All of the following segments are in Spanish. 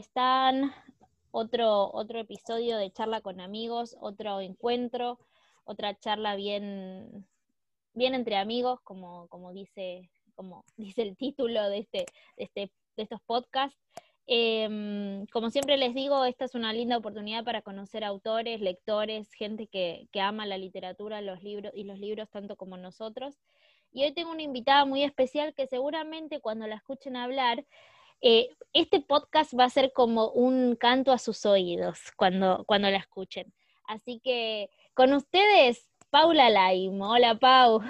¿cómo están? Otro, otro episodio de charla con amigos, otro encuentro, otra charla bien, bien entre amigos, como, como, dice, como dice el título de, este, de, este, de estos podcasts. Em, como siempre les digo, esta es una linda oportunidad para conocer autores, lectores, gente que, que ama la literatura los libros, y los libros tanto como nosotros. Y hoy tengo una invitada muy especial que seguramente cuando la escuchen hablar eh, este podcast va a ser como un canto a sus oídos cuando, cuando la escuchen. Así que con ustedes, Paula Laimo. Hola, Pau.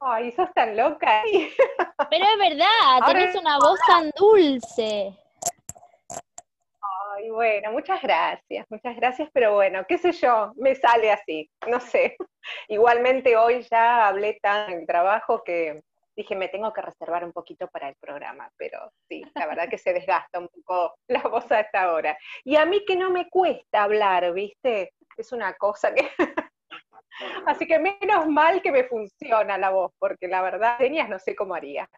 Ay, sos tan loca. Pero es verdad, tenés una voz tan dulce. Ay, bueno, muchas gracias, muchas gracias, pero bueno, qué sé yo, me sale así, no sé. Igualmente hoy ya hablé tan en el trabajo que dije, me tengo que reservar un poquito para el programa, pero sí, la verdad que se desgasta un poco la voz a esta hora. Y a mí que no me cuesta hablar, ¿viste? Es una cosa que... Así que menos mal que me funciona la voz, porque la verdad, tenías no sé cómo haría.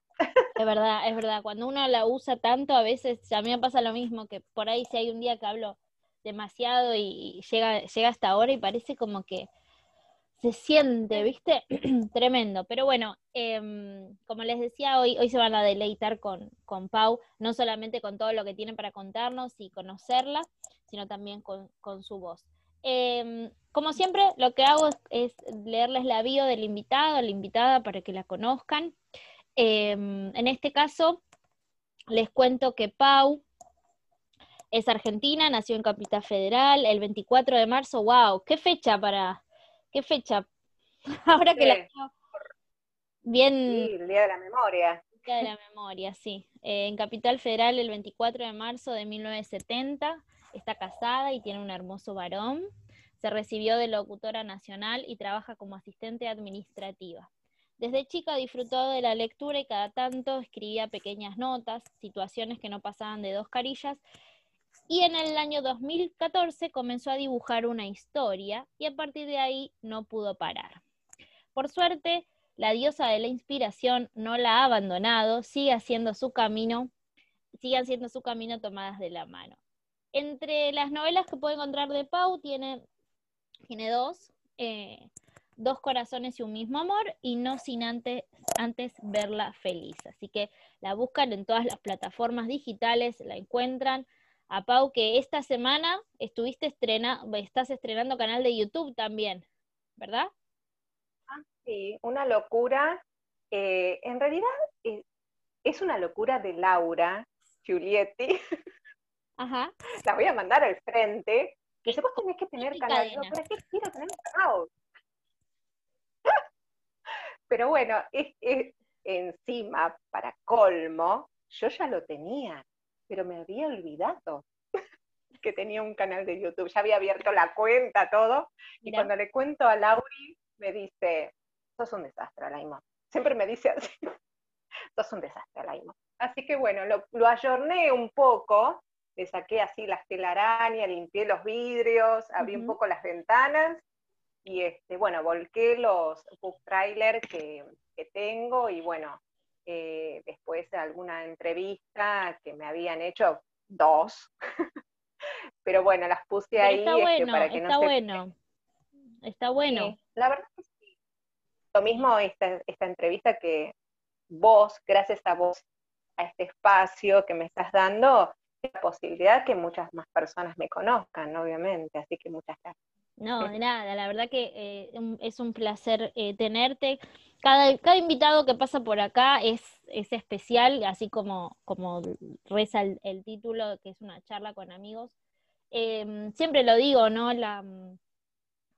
Es verdad, es verdad. Cuando uno la usa tanto, a veces a mí me pasa lo mismo, que por ahí si hay un día que hablo demasiado y llega, llega hasta ahora y parece como que se siente, ¿viste? Tremendo. Pero bueno, em, como les decía, hoy, hoy se van a deleitar con, con, Pau, no solamente con todo lo que tiene para contarnos y conocerla, sino también con, su voz. Em, como siempre, lo que hago es, leerles la bio del invitado, la invitada, para que la conozcan. Em, en este caso, les cuento que Pau es argentina, nació en Capital Federal el 24 de marzo. ¡Wow! ¿Qué fecha para, ¿Qué fecha? Ahora que la bien. Sí, el Día de la Memoria. Día de la Memoria, sí. Eh, en Capital Federal el 24 de marzo de 1970. Está casada y tiene un hermoso varón. Se recibió de locutora nacional y trabaja como asistente administrativa. Desde chica disfrutó de la lectura y cada tanto escribía pequeñas notas, situaciones que no pasaban de dos carillas, y en el año 2014 comenzó a dibujar una historia y a partir de ahí no pudo parar. Por suerte, la diosa de la inspiración no la ha abandonado, sigue haciendo su camino, sigue haciendo su camino tomadas de la mano. Entre las novelas que puedo encontrar de Pau tiene, tiene dos, eh, Dos corazones y un mismo amor, y no sin antes, antes verla feliz. Así que la buscan en todas las plataformas digitales, la encuentran a Pau que esta semana estuviste estrena, estás estrenando canal de YouTube también, ¿verdad? Ah, sí, una locura. Eh, en realidad eh, es una locura de Laura Giulietti. Ajá. La voy a mandar al frente. Que vos tenés que tener canal. No, ¿Para qué quiero tener canal? Pero bueno, es, encima, para colmo, yo ya lo tenía pero me había olvidado que tenía un canal de YouTube. Ya había abierto la cuenta, todo. Y cuando le cuento a Lauri, me dice, sos un desastre, Alaimo. Siempre me dice así, sos un desastre, Alaimo. Así que bueno, lo, lo ayorné un poco, le saqué así las telarañas, limpié los vidrios, abrí un poco las ventanas y este, bueno, volqué los book trailers que, que tengo y bueno, eh, después de alguna entrevista que me habían hecho, dos, pero bueno, las puse ahí está bueno, para que está bueno, está bueno. la verdad que sí. Lo mismo esta, esta entrevista que vos, gracias a vos, a este espacio que me estás dando, la posibilidad que muchas más personas me conozcan, obviamente, así que muchas gracias. No, de nada, la verdad que eh, es un placer eh, tenerte. Cada, cada invitado que pasa por acá es, es especial, así como, como reza el, título, que es una charla con amigos. Em, siempre lo digo, ¿no? La,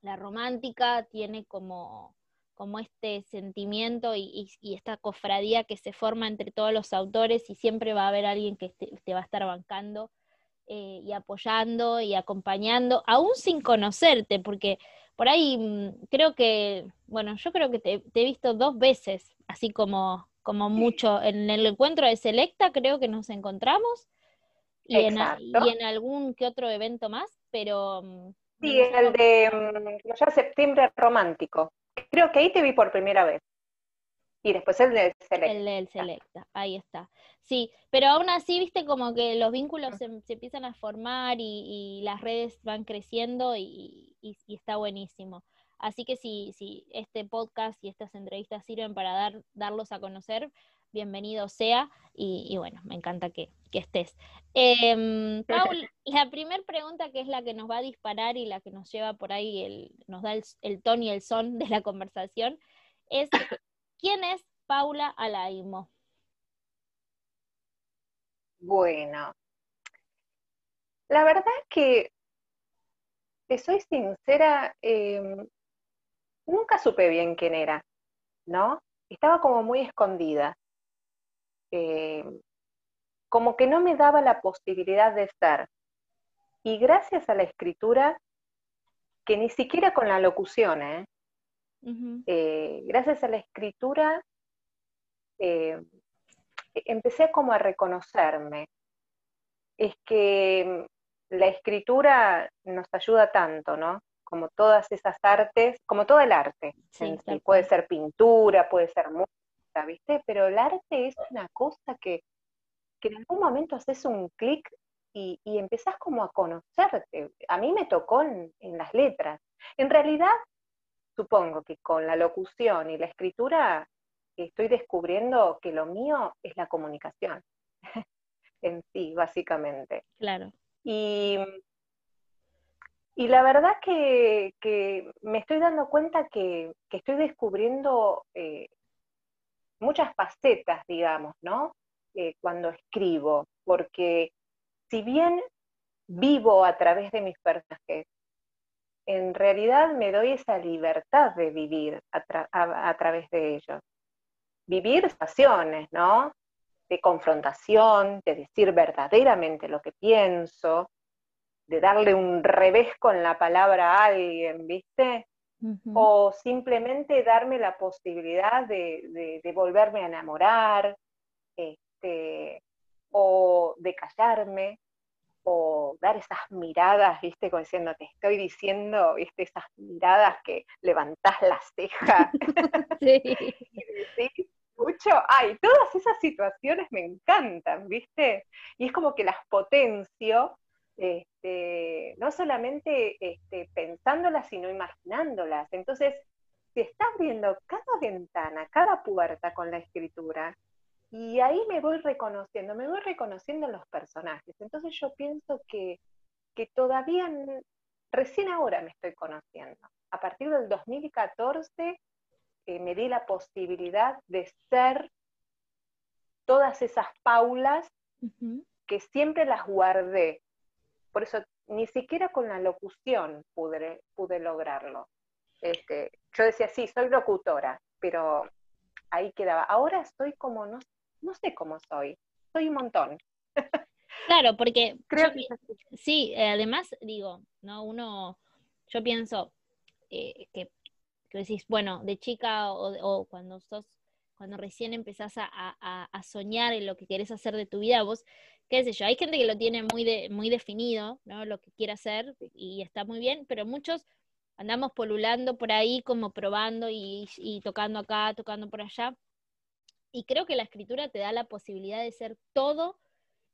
la romántica tiene como, como este sentimiento y, y, esta cofradía que se forma entre todos los autores y siempre va a haber alguien que te va a estar bancando eh, y apoyando y acompañando, aún sin conocerte, porque por ahí mm, creo que, bueno, yo creo que te, he visto dos veces, así como, como mucho, en el encuentro de Selecta creo que nos encontramos, y en, y en, algún que otro evento más, pero... Mm, sí, el de mm, ya septiembre romántico. Creo que ahí te vi por primera vez. Y después el del Selecta. El del Selecta, ahí está. Sí, pero aún así, viste, como que los vínculos se, empiezan a formar y, las redes van creciendo y, está buenísimo. Así que si, si este podcast y estas entrevistas sirven para dar, darlos a conocer, bienvenido sea. Y, bueno, me encanta que, estés. Em, Paul, la primera pregunta que es la que nos va a disparar y la que nos lleva por ahí, el, nos da el, el tono y el son de la conversación, es ¿quién es Paula Alaimo? Bueno, la verdad que, te soy sincera, em, nunca supe bien quién era, ¿no? Estaba como muy escondida. Em, como que no me daba la posibilidad de estar. Y gracias a la escritura, que ni siquiera con la locución, ¿eh? Eh, gracias a la escritura, em, empecé como a reconocerme. Es que la escritura nos ayuda tanto, ¿no? Como todas esas artes, como todo el arte. puede ser pintura, puede ser música, ¿viste? Pero el arte es una cosa que, en algún momento haces un clic y, y, empezás como a conocerte. A mí me tocó en, en las letras. En realidad, supongo que con la locución y la escritura estoy descubriendo que lo mío es la comunicación en sí, básicamente. Claro. Y, y la verdad que, que, me estoy dando cuenta que, que estoy descubriendo eh, muchas facetas, digamos, ¿no? Eh, cuando escribo, porque si bien vivo a través de mis personajes, en realidad me doy esa libertad de vivir a, a través de ellos vivir situaciones, ¿no? De confrontación, de decir verdaderamente lo que pienso, de darle un revés con la palabra a alguien, ¿viste? O simplemente darme la posibilidad de, volverme a enamorar, este, o de callarme, o dar esas miradas, viste, como diciendo, te estoy diciendo, viste, esas miradas que levantás la ceja. Sí. y mucho, ay, todas esas situaciones me encantan, ¿viste? Y es como que las potencio, este, no solamente este, pensándolas, sino imaginándolas. Entonces, se está abriendo cada ventana, cada puerta con la escritura, y ahí me voy reconociendo, me voy reconociendo en los personajes. Entonces yo pienso que, que todavía, recién ahora me estoy conociendo. A partir del 2014 me di la posibilidad de ser todas esas paulas que siempre las guardé. Por eso ni siquiera con la locución pude, pude lograrlo. Este, yo decía, sí, soy locutora, pero ahí quedaba. Ahora estoy como, no, no sé cómo soy, soy un montón. Claro, porque Creo que... sí, además digo, ¿no? Uno, yo pienso eh, que que decís, bueno, de chica o, cuando sos, cuando recién empezás a, soñar en lo que querés hacer de tu vida, vos, qué sé yo, hay gente que lo tiene muy, de, muy definido, ¿no? Lo que quiere hacer y está muy bien, pero muchos andamos polulando por ahí como probando y, y tocando acá, tocando por allá. Y creo que la escritura te da la posibilidad de ser todo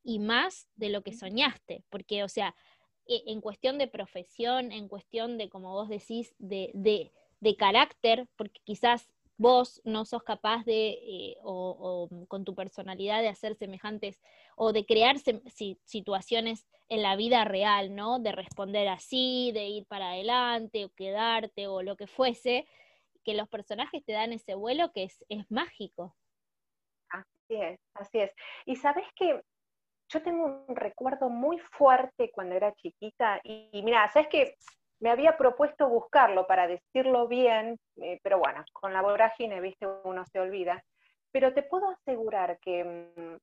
y más de lo que soñaste, porque, o sea, e, en cuestión de profesión, en cuestión de, como vos decís, de, de, de carácter, porque quizás vos no sos capaz de, eh, o, con tu personalidad, de hacer semejantes o de crear situaciones en la vida real, ¿no? De responder así, de ir para adelante o quedarte o lo que fuese, que los personajes te dan ese vuelo que es, es mágico. Así es, así es. Y sabes que yo tengo un recuerdo muy fuerte cuando era chiquita y, y mira, sabes que me había propuesto buscarlo para decirlo bien, eh, pero bueno, con la vorágine, viste, uno se olvida. Pero te puedo asegurar que, mm,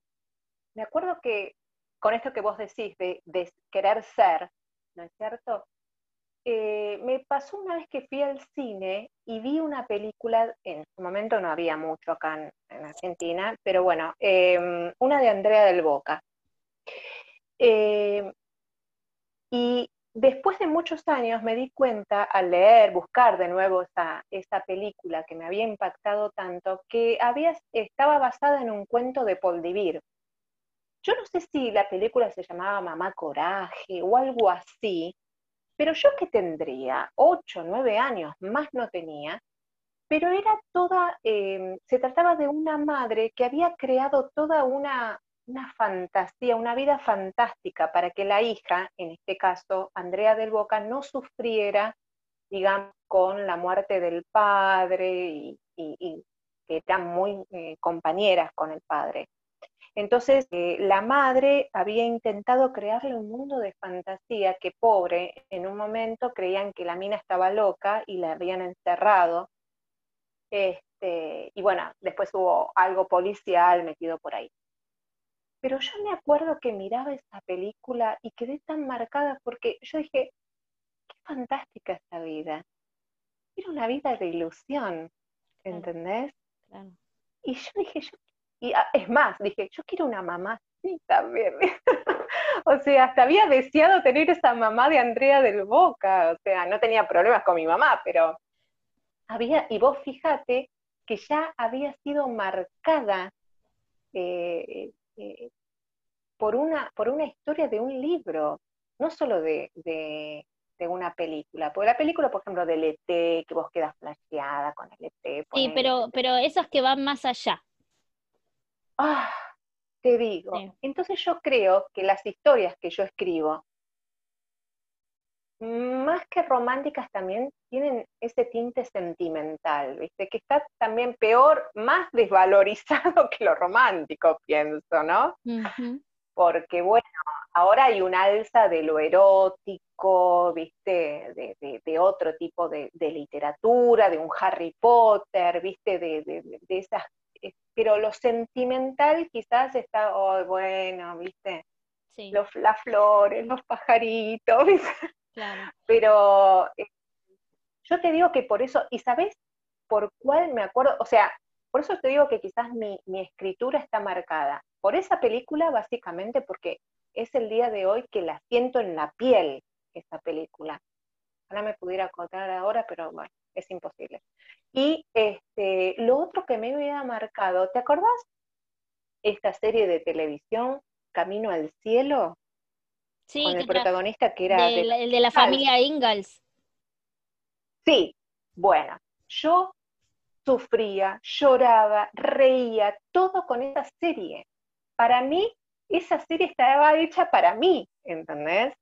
me acuerdo que con esto que vos decís de, querer ser, ¿no es cierto? Eh, me pasó una vez que fui al cine y vi una película, en su momento no había mucho acá en, Argentina, pero bueno, em, una de Andrea del Boca. Eh, y después de muchos años me di cuenta al leer, buscar de nuevo esa, esa película que me había impactado tanto, que había, estaba basada en un cuento de Paul Divir. Yo no sé si la película se llamaba Mamá Coraje o algo así, pero yo que tendría, ocho, nueve años, más no tenía, pero era toda, em, se trataba de una madre que había creado toda una, una fantasía, una vida fantástica para que la hija, en este caso Andrea del Boca, no sufriera, digamos, con la muerte del padre y, que eran muy eh, compañeras con el padre. Entonces, eh, la madre había intentado crearle un mundo de fantasía que pobre, en un momento creían que la mina estaba loca y la habían encerrado. Este, y bueno, después hubo algo policial metido por ahí. Pero yo me acuerdo que miraba esa película y quedé tan marcada porque yo dije, qué fantástica esta vida. Era una vida de ilusión, ¿entendés? Y yo dije, yo, y ah, es más, dije, yo quiero una mamá así también. o sea, hasta había deseado tener esa mamá de Andrea del Boca. O sea, no tenía problemas con mi mamá, pero había, y vos fíjate que ya había sido marcada eh, eh, por, una, por una historia de un libro, no solo de, una película. Porque la película, por ejemplo, del ET, que vos quedas flasheada con el ET. Sí, pero, pero esos que van más allá. Ah, te digo. Entonces yo creo que las historias que yo escribo, más que románticas también tienen ese tinte sentimental, ¿viste? Que está también peor, más desvalorizado que lo romántico, pienso, ¿no? Porque, bueno, ahora hay un alza de lo erótico, ¿viste? De, otro tipo de, literatura, de un Harry Potter, ¿viste? De, esas. Pero lo sentimental quizás está, oh, bueno, ¿viste? Los, las flores, los pajaritos, ¿viste? Pero eh, yo te digo que por eso, ¿y sabes por cuál me acuerdo? O sea, por eso te digo que quizás mi, escritura está marcada. Por esa película, básicamente, porque es el día de hoy que la siento en la piel, esa película. Ahora me pudiera contar ahora, pero bueno, es imposible. Y este, lo otro que me había marcado, ¿te acordás? Esta serie de televisión, Camino al Cielo, Sí, con el protagonista que era... el de la familia Ingalls. Sí, bueno, yo sufría, lloraba, reía, todo con esa serie. Para mí, esa serie estaba hecha para mí, ¿entendés?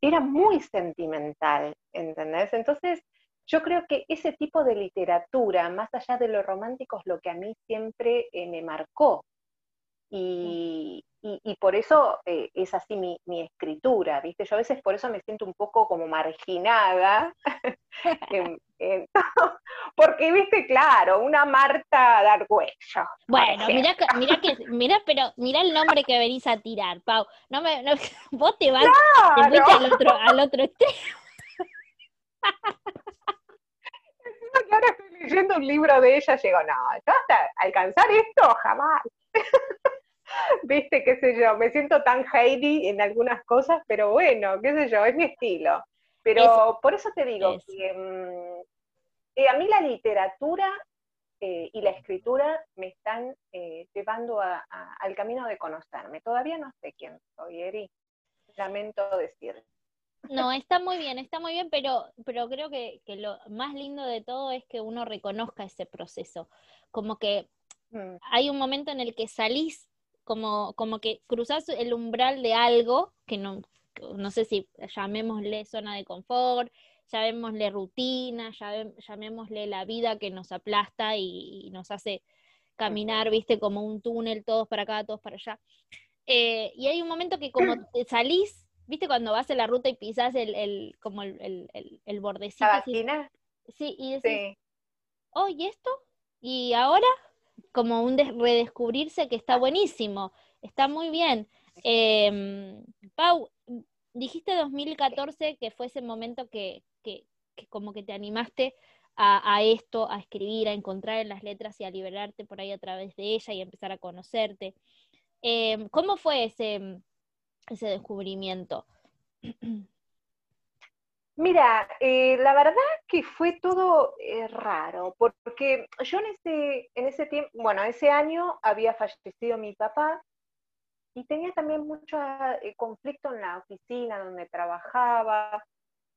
Era muy sentimental, ¿entendés? Entonces, yo creo que ese tipo de literatura, más allá de lo romántico, es lo que a mí siempre eh, me marcó. Y, y, por eso eh, es así mi, escritura, ¿viste? Yo a veces por eso me siento un poco como marginada, porque, ¿viste? Claro, una Marta Dargüello. Bueno, mira, mira, que, mira, pero mira el nombre que venís a tirar, Pau. No me, no, vos te vas al otro, al otro extremo. Que ahora estoy leyendo un libro de ella, llego, no, hasta alcanzar esto jamás. viste, qué sé yo, me siento tan Heidi en algunas cosas, pero bueno, qué sé yo, es mi estilo. Pero por eso te digo que mm, eh, a mí la literatura eh, y la escritura me están eh, llevando al camino de conocerme. Todavía no sé quién soy, Eri. Lamento decir. No, está muy bien, está muy bien, pero, pero creo que, lo más lindo de todo es que uno reconozca ese proceso. Como que mm. hay un momento en el que salís como, como que cruzas el umbral de algo que no, no sé si llamémosle zona de confort, llamémosle rutina, llamémosle la vida que nos aplasta y, nos hace caminar, viste, como un túnel, todos para acá, todos para allá. Eh, y hay un momento que como te salís, viste, cuando vas en la ruta y pisas el, el como el, el, el bordecito. ¿La sí, y decís, oh, ¿y esto? ¿Y ahora? como un redescubrirse que está buenísimo, está muy bien. Em, Pau, dijiste 2014 que fue ese momento que, como que te animaste a, esto, a escribir, a encontrar en las letras y a liberarte por ahí a través de ella y empezar a conocerte. Em, ¿Cómo fue ese, ese descubrimiento? Mira, eh, la verdad que fue todo eh, raro, porque yo en ese, en ese tiempo, bueno, ese año había fallecido mi papá y tenía también mucho eh, conflicto en la oficina donde trabajaba.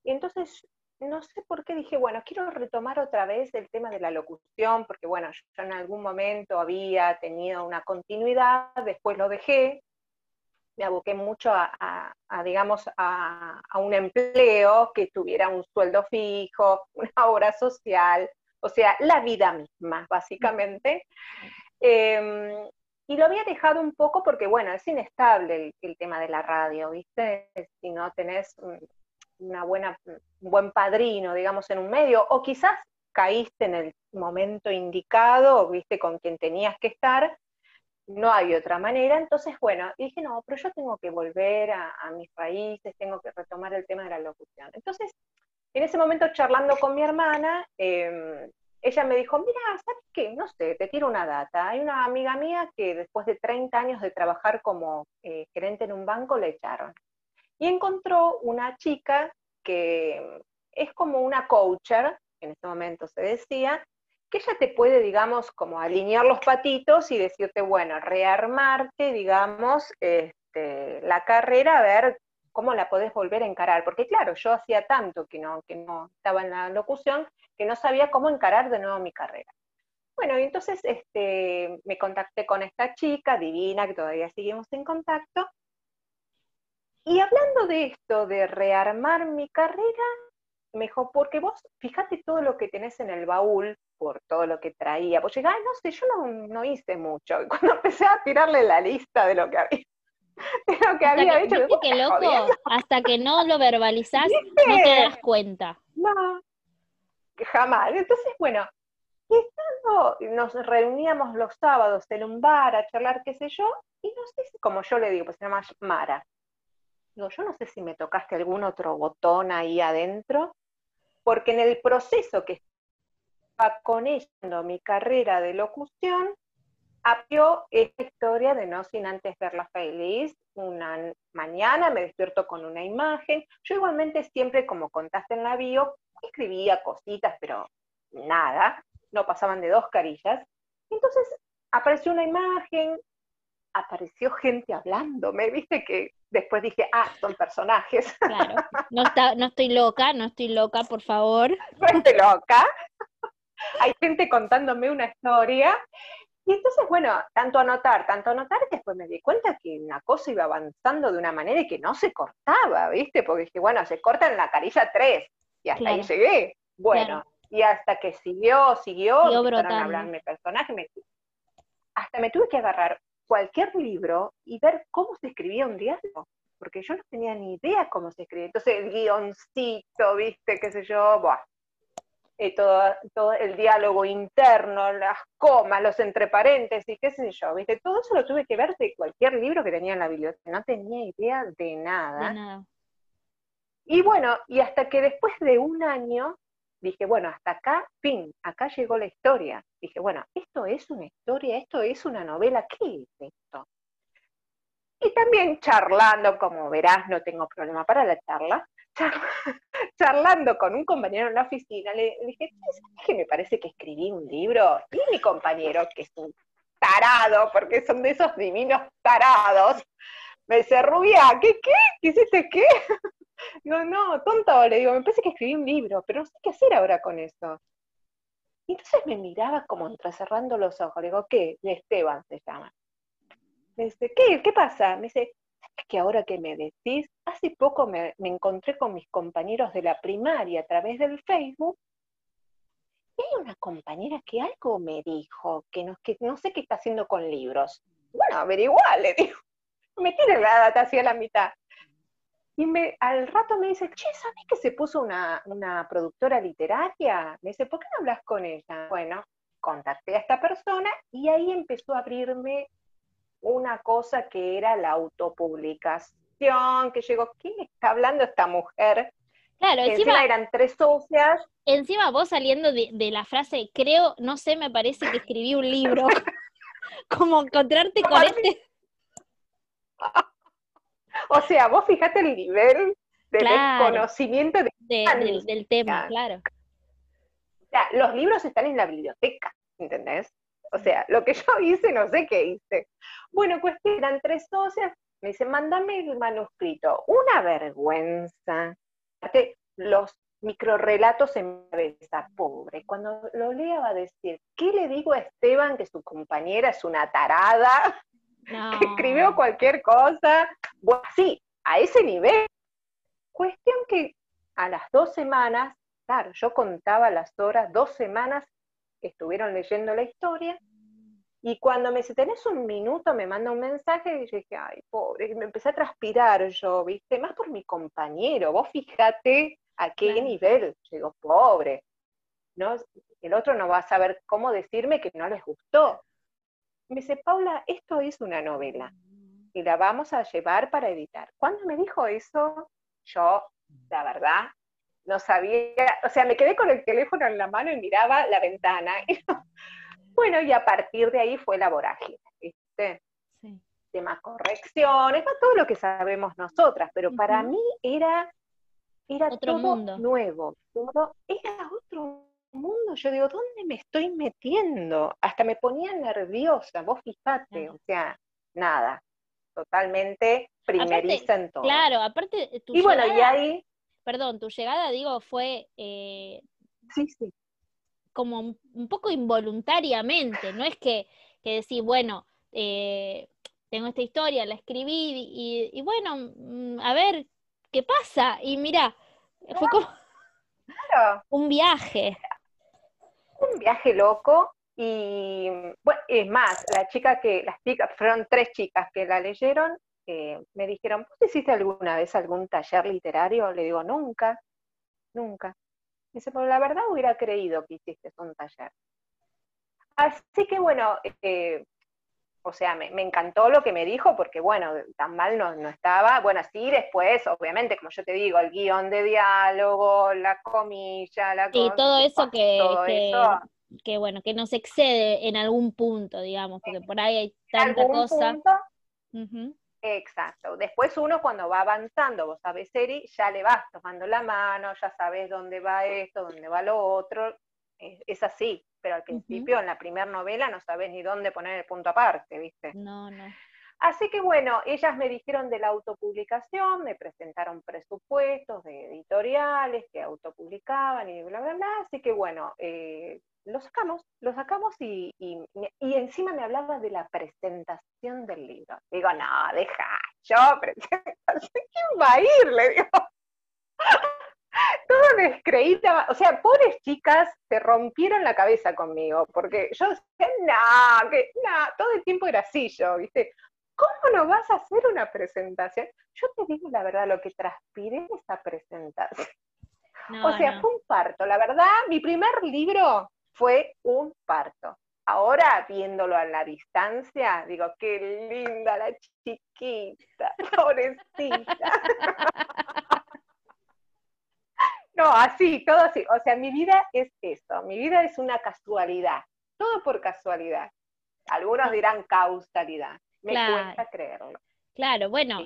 Y entonces, no sé por qué dije, bueno, quiero retomar otra vez el tema de la locución, porque bueno, yo en algún momento había tenido una continuidad, después lo dejé, me aboqué mucho a, digamos, a, un empleo que tuviera un sueldo fijo, una obra social, o sea, la vida misma, básicamente. Em, y lo había dejado un poco porque, bueno, es inestable el, tema de la radio, ¿viste? Si no tenés una buena, un buen padrino, digamos, en un medio, o quizás caíste en el momento indicado, viste, con quien tenías que estar, no hay otra manera. Entonces, bueno, dije, no, pero yo tengo que volver a, mis raíces, tengo que retomar el tema de la locución. Entonces, en ese momento, charlando con mi hermana, em, ella me dijo, mira, ¿sabes qué? No sé, te tiro una data. Hay una amiga mía que después de 30 años de trabajar como eh, gerente en un banco, le echaron. Y encontró una chica que es como una coacher, en ese momento se decía, que ella te puede, digamos, como alinear los patitos y decirte, bueno, rearmarte, digamos, este, la carrera, a ver cómo la podés volver a encarar. Porque claro, yo hacía tanto que no, que no estaba en la locución que no sabía cómo encarar de nuevo mi carrera. Bueno, y entonces este, me contacté con esta chica divina, que todavía seguimos en contacto. Y hablando de esto, de rearmar mi carrera, mejor, porque vos, fíjate todo lo que tenés en el baúl por todo lo que traía. Pues llegaba, no sé, yo no, hice mucho. Y cuando empecé a tirarle la lista de lo que había, de lo que había hecho, que loco, hasta que no lo verbalizás, no te das cuenta. No, jamás. Entonces, bueno, nos reuníamos los sábados en un bar a charlar, qué sé yo, y no sé si, como yo le digo, pues se llama Mara. Digo, yo no sé si me tocaste algún otro botón ahí adentro, porque en el proceso que con ella mi carrera de locución, abrió esta historia de no sin antes verla feliz. Una mañana me despierto con una imagen. Yo igualmente siempre, como contaste en la bio, escribía cositas, pero nada, no pasaban de dos carillas. Entonces apareció una imagen, apareció gente hablándome, viste que después dije, ah, son personajes. Claro, no, no estoy loca, no estoy loca, por favor. No estoy loca hay gente contándome una historia. Y entonces, bueno, tanto anotar, tanto anotar, que después me di cuenta que una cosa iba avanzando de una manera y que no se cortaba, ¿viste? Porque dije, bueno, se corta en la carilla 3 y hasta ahí llegué. Bueno, y hasta que siguió, siguió, empezaron a hablar mi personaje, hasta me tuve que agarrar cualquier libro y ver cómo se escribía un diálogo, porque yo no tenía ni idea cómo se escribía. Entonces, el guioncito, ¿viste? ¿Qué sé yo? Eh, todo, el diálogo interno, las comas, los entre paréntesis, qué sé yo, ¿viste? Todo eso lo tuve que ver de cualquier libro que tenía en la biblioteca, no tenía idea de nada. Y bueno, y hasta que después de un año dije, bueno, hasta acá, fin, acá llegó la historia. Dije, bueno, esto es una historia, esto es una novela, ¿qué es esto? Y también charlando, como verás, no tengo problema para la charla, charlando con un compañero en la oficina, le, dije, ¿sabes que me parece que escribí un libro? Y mi compañero, que es un tarado, porque son de esos divinos tarados, me dice, Rubia, ¿qué, qué? ¿Qué hiciste qué? Digo, no, tonto, le digo, me parece que escribí un libro, pero no sé qué hacer ahora con eso. Y entonces me miraba como entrecerrando los ojos, le digo, ¿qué? Esteban se llama. Me dice, ¿qué? ¿Qué pasa? Me dice, que ahora que me decís, hace poco me, encontré con mis compañeros de la primaria a través del Facebook y hay una compañera que algo me dijo, que no, sé qué está haciendo con libros. Bueno, averigua, le digo. Me tiene la data hacia la mitad. Y me, al rato me dice, che, ¿sabes que se puso una, una productora literaria? Me dice, ¿por qué no hablas con ella? Bueno, contacté a esta persona y ahí empezó a abrirme una cosa que era la autopublicación, que llegó, ¿quién está hablando esta mujer? Claro, encima, eran tres socias. Encima vos saliendo de, la frase, creo, no sé, me parece que escribí un libro, como encontrarte con este... o sea, vos fijate el nivel de conocimiento de del, tema, claro. O sea, los libros están en la biblioteca, ¿entendés? O sea, lo que yo hice, no sé qué hice. Bueno, pues eran tres socias, me dice, mándame el manuscrito. Una vergüenza. Los microrelatos en mi cabeza, pobre. Cuando lo lea va a decir, ¿qué le digo a Esteban que su compañera es una tarada? Que escribió cualquier cosa. Bueno, sí, a ese nivel. Cuestión que a las dos semanas, claro, yo contaba las horas, dos semanas que estuvieron leyendo la historia, y cuando me dice, ¿tenés un minuto? Me manda un mensaje y yo dije, ay, pobre, y me empecé a transpirar yo, ¿viste? Más por mi compañero, vos fíjate a qué nivel. Digo, pobre, ¿no? El otro no va a saber cómo decirme que no les gustó. Me dice, Paula, esto es una novela y la vamos a llevar para editar. Cuando me dijo eso, yo, la verdad, no sabía, o sea, me quedé con el teléfono en la mano y miraba la ventana. bueno, y a partir de ahí fue la vorágine, ¿viste? Sí. Temas correcciones, todo lo que sabemos nosotras, pero para mí era, era otro todo mundo. nuevo, todo era otro mundo. Yo digo, ¿dónde me estoy metiendo? Hasta me ponía nerviosa, vos fijate, o sea, nada, totalmente primeriza en todo. Claro, aparte, tu y bueno, y ahí perdón, tu llegada, digo, fue eh, sí, sí. como un, poco involuntariamente, no es que, que decís, bueno, eh, tengo esta historia, la escribí y, bueno, mm, a ver qué pasa. Y mira, fue como un viaje. Un viaje loco. Y bueno, es más, la chica que, las chicas, fueron tres chicas que la leyeron, me dijeron, ¿vos hiciste alguna vez algún taller literario? Le digo, nunca, nunca. Dice, pero la verdad hubiera creído que hiciste un taller. Así que bueno, eh, o sea, me, encantó lo que me dijo porque bueno, tan mal no, no, estaba. Bueno, sí, después, obviamente, como yo te digo, el guion de diálogo, la comilla, la... Y todo eso que, que, bueno, que nos excede en algún punto, digamos, porque por ahí hay tanta cosa. Exacto. Después uno cuando va avanzando, vos sabés, Eri, ya le vas tomando la mano, ya sabes dónde va esto, dónde va lo otro. Es, así, pero al principio en la primera novela no sabes ni dónde poner el punto aparte, ¿viste? No, no. Así que bueno, ellas me dijeron de la autopublicación, me presentaron presupuestos de editoriales que autopublicaban y bla, bla, bla. Así que bueno, eh, lo sacamos, lo sacamos y, y, encima me hablaba de la presentación del libro. Digo, no, deja, yo presentación, ¿quién va a ir? Le digo. Todo descreída, o sea, pobres chicas se rompieron la cabeza conmigo, porque yo decía, no, que no, todo el tiempo era así yo, ¿viste? ¿Cómo no vas a hacer una presentación? Yo te digo la verdad, lo que transpiré en esa presentación. o sea, fue un parto. La verdad, mi primer libro fue un parto. Ahora, viéndolo a la distancia, digo, qué linda la chiquita, pobrecita. No, así, todo así. O sea, mi vida es eso, mi vida es una casualidad, todo por casualidad. Algunos dirán causalidad, me cuesta creerlo. Claro, bueno,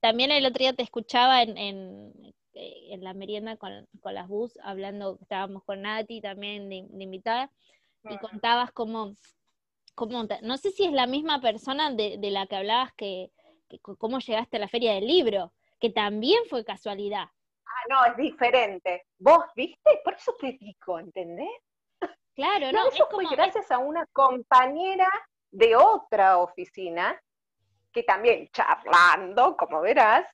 también el otro día te escuchaba en, eh, en la merienda con, las bus, hablando, estábamos con Nati también de, invitada, y contabas cómo, cómo, no sé si es la misma persona de, la que hablabas que, cómo llegaste a la feria del libro, que también fue casualidad. No, es diferente. Vos, viste, por eso te digo, ¿entendés? Claro, no, eso fue gracias a una compañera de otra oficina que también charlando, como verás,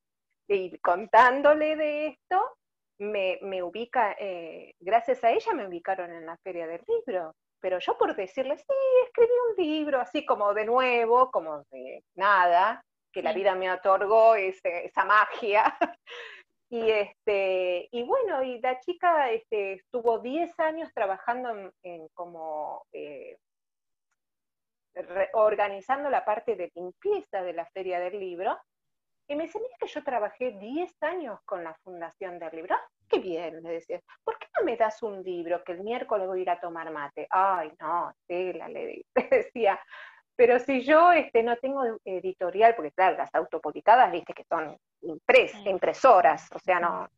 y contándole de esto, me, ubica, eh, gracias a ella me ubicaron en la feria del libro. Pero yo por decirle, sí, escribí un libro, así como de nuevo, como de nada, que la vida me otorgó esa magia. Y, este, y bueno, y la chica este, estuvo 10 años trabajando en, como eh, organizando la parte de limpieza de la feria del libro, y me dice, mira que yo trabajé 10 años con la Fundación del Libro. Qué bien, le decía. ¿Por qué no me das un libro que el miércoles voy a ir a tomar mate? Ay, no, tela, le decía. Pero si yo este, no tengo editorial, porque claro, las autopublicadas, viste que son impres, impresoras, o sea, no.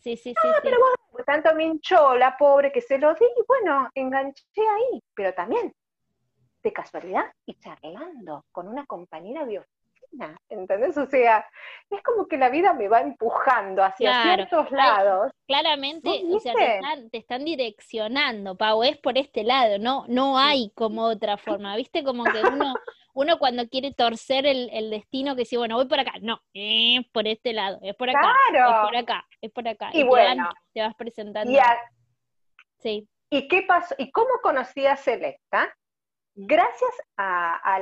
Sí, sí, no, sí. pero sí. vos, tanto me hinchó la pobre que se lo di, y bueno, enganché ahí, pero también, de casualidad, y charlando con una compañera de ¿entendés? O sea, es como que la vida me va empujando hacia Claro. ciertos lados. Claramente, ¿Vos o sea, te están, te están direccionando, Pau, es por este lado, no, no hay como otra forma, ¿viste? Como que uno, uno cuando quiere torcer el, el destino, que dice, bueno, voy por acá, no, es por este lado, es por acá, es Claro. por acá, es por acá, Y te van- bueno. te vas presentando, Y, a- sí, ¿Y qué pasó? ¿Y cómo conocí a Selecta? Gracias a,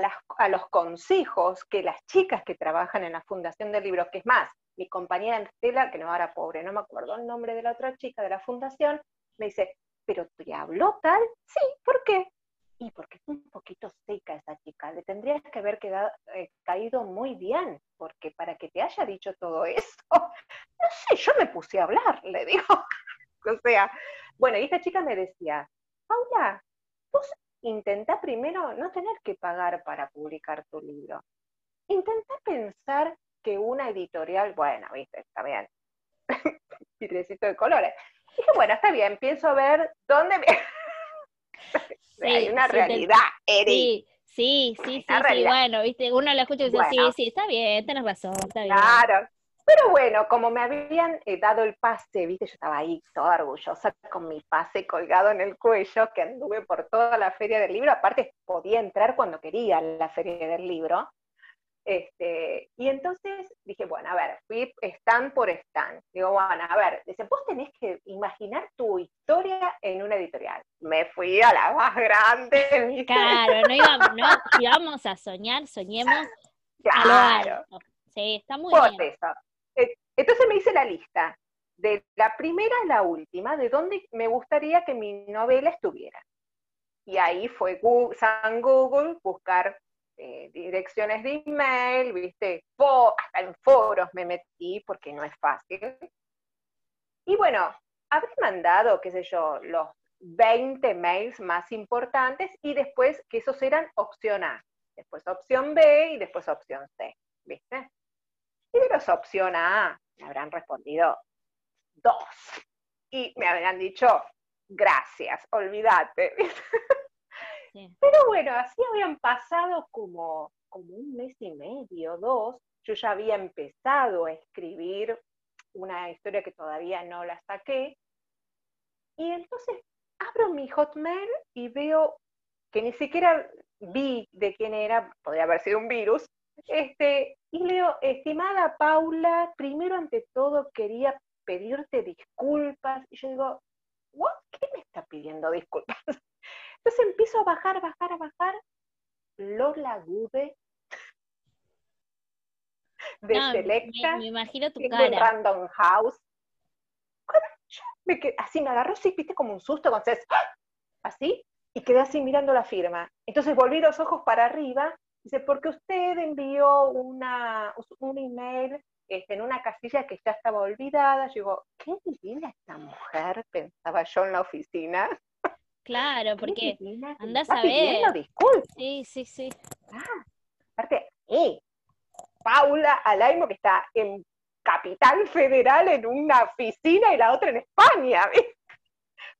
los consejos que las chicas que trabajan en la Fundación del Libro, que es más, mi compañera Estela, que no era pobre, no me acuerdo el nombre de la otra chica de la fundación, me dice, ¿pero te habló tal? Sí, ¿por qué? Y porque es un poquito seca esa chica, le tendrías que haber eh, caído muy bien, porque para que te haya dicho todo eso, no sé, yo me puse a hablar, le digo. o sea, bueno, y esta chica me decía, Paula, vos intentá primero no tener que pagar para publicar tu libro. Intentá pensar que una editorial, bueno, viste, está bien, vidriecito de colores. Dije, bueno, está bien, pienso ver dónde me... Hay Sí, una sí, te- realidad, Eri. sí, sí, sí, sí, sí, bueno, ¿viste? Uno lo escucha y dice, Bueno. sí, sí, está bien, tenés razón, está bien. Claro. Pero bueno, como me habían eh, dado el pase, viste, yo estaba ahí toda orgullosa con mi pase colgado en el cuello, que anduve por toda la feria del libro, aparte podía entrar cuando quería a la feria del libro. Este, y entonces dije, bueno, a ver, fui stand por stand. Digo, bueno, a ver, dice, vos tenés que imaginar tu historia en una editorial. Me fui a la más grande, ¿viste? Claro, no íbamos, no, si vamos a soñar, soñemos a lo Claro. alto. Sí, está muy Por bien. eso. Entonces me hice la lista, de la primera a la última, de dónde me gustaría que mi novela estuviera. Y ahí fue Gu- San Google, buscar eh, direcciones de email, viste, hasta en foros me metí porque no es fácil. Y bueno, habré mandado, qué sé yo, los 20 mails más importantes y después que esos eran opción A, después opción B y después opción C, ¿viste? Y de los opción A me habrán respondido dos. Y me habrán dicho, gracias, olvídate. Sí. Pero bueno, así habían pasado como, como un mes y medio, dos. Yo ya había empezado a escribir una historia que todavía no la saqué. Y entonces abro mi Hotmail y veo que ni siquiera vi de quién era, podría haber sido un virus, este, y leo, estimada Paula, primero ante todo quería pedirte disculpas. Y yo digo, ¿what? ¿Qué me está pidiendo disculpas? Entonces empiezo a bajar, bajar, a bajar. Lola Gude de No, Selecta, me imagino tu cara. Random House. Me quedé- así me agarró, sí, viste, como un susto, ¡ah! así, y quedé así mirando la firma. Entonces volví los ojos para arriba, dice, porque usted envió una, un email este, en una casilla que ya estaba olvidada. Yo digo, qué divina esta mujer, pensaba yo en la oficina. Claro, porque divina que me andá a saber. disculpas. sí, sí, sí. Aparte, eh, Paula Alaimo, que está en Capital Federal en una oficina y la otra en España. ¿ves?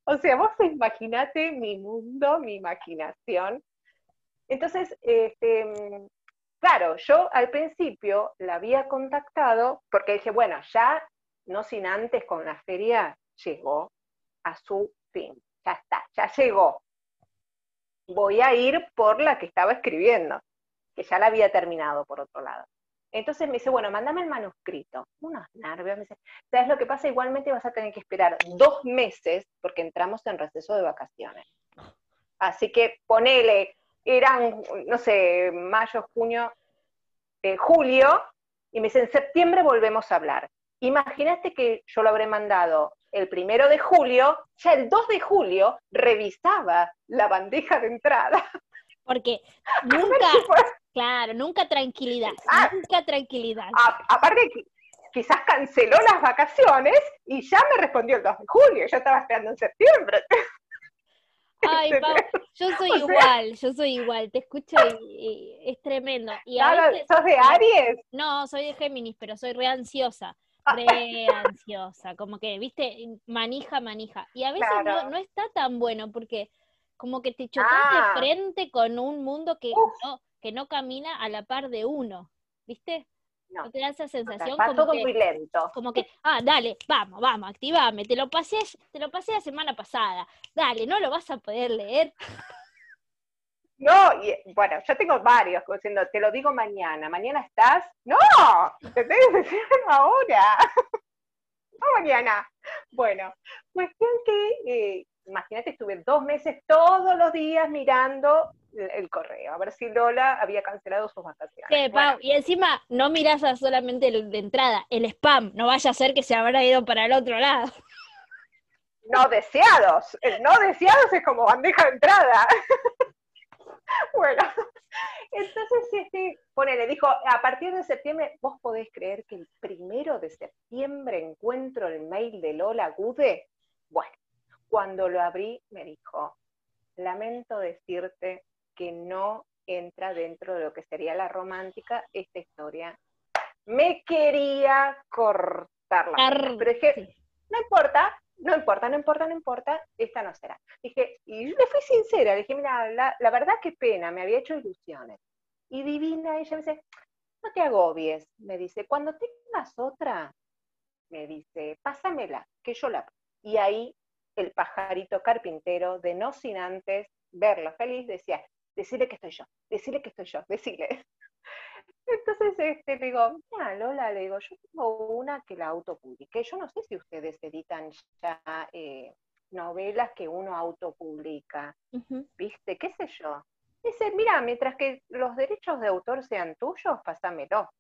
O sea, vos imaginate mi mundo, mi imaginación. Entonces, este, mm, claro, yo al principio la había contactado porque dije, bueno, ya no sin antes con la feria llegó a su fin. Ya está, ya llegó. Voy a ir por la que estaba escribiendo que ya la había terminado por otro lado. Entonces me dice, bueno, mándame el manuscrito. Unos nervios, me dice, ¿sabes lo que pasa? Igualmente vas a tener que esperar dos meses porque entramos en receso de vacaciones. Así que ponele, eran, no sé, mayo, junio, eh, julio, y me dice, en septiembre volvemos a hablar. Imagínate que yo lo habré mandado el primero de julio, ya el 2 de julio revisaba la bandeja de entrada. Porque nunca, claro, nunca tranquilidad, Ah. nunca tranquilidad. A- aparte, qui- quizás canceló las vacaciones y ya me respondió el 2 de julio. Yo estaba esperando en septiembre. Ay, Pau, yo soy O sea- igual, yo soy igual, te escucho y, y es tremendo. Y a veces, ¿Sos de Aries? no, soy de Géminis, pero soy re ansiosa. re ansiosa, como que, viste, manija, manija. Y a veces no, está tan bueno porque como que te chocas de ah. frente con un mundo que no, que no camina a la par de uno, ¿viste? No, te da esa sensación como todo muy lento. Como que, ah, dale, vamos, vamos, activame, te lo pasé, te lo pasé la semana pasada, dale, no lo vas a poder leer. No, y bueno, yo tengo varios diciendo, te lo digo mañana, mañana estás, no, te tengo que decir ahora, no mañana. Bueno, cuestión que, eh, imagínate, estuve dos meses todos los días mirando el, correo, a ver si Lola había cancelado sus vacaciones. y encima no miras solamente el de entrada, el spam, no vaya a ser que se habrá ido para el otro lado. No deseados, el no deseados es como bandeja de entrada. bueno, entonces, este, le dijo, a partir de septiembre, ¿vos podés creer que el primero de septiembre encuentro el mail de Lola Gude? Bueno, cuando lo abrí, me dijo, lamento decirte que no entra dentro de lo que sería la romántica esta historia. Me quería cortar la pero dije, no importa, no importa, no importa, no importa, esta no será. Dije, y yo le fui sincera, le dije, mira, la, la verdad qué pena, me había hecho ilusiones. Y divina, ella me dice, no te agobies, me dice, cuando tengas otra, me dice, pásamela, que yo la... Y ahí el pajarito carpintero, de no sin antes verlo feliz, decía, decirle que estoy yo, decirle que estoy yo, decirle. Entonces este, le digo, mira Lola, le digo, yo tengo una que la autopublique. Yo no sé si ustedes editan ya eh, novelas que uno autopublica, ¿viste? ¿Qué sé yo? Dice, mira, mientras que los derechos de autor sean tuyos, pásamelo.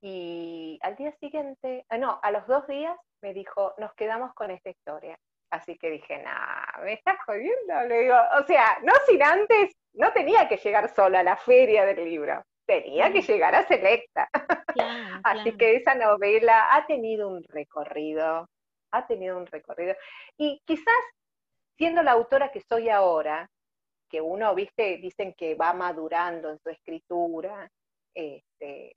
Y al día siguiente, ah, no, a los dos días me dijo, nos quedamos con esta historia. Así que dije, nah, me estás jodiendo. Le digo, o sea, no sin antes, no tenía que llegar sola a la feria del libro tenía que llegar a Selecta. Así que esa novela ha tenido un recorrido, ha tenido un recorrido. Y quizás siendo la autora que soy ahora, que uno, viste, dicen que va madurando en su escritura, este,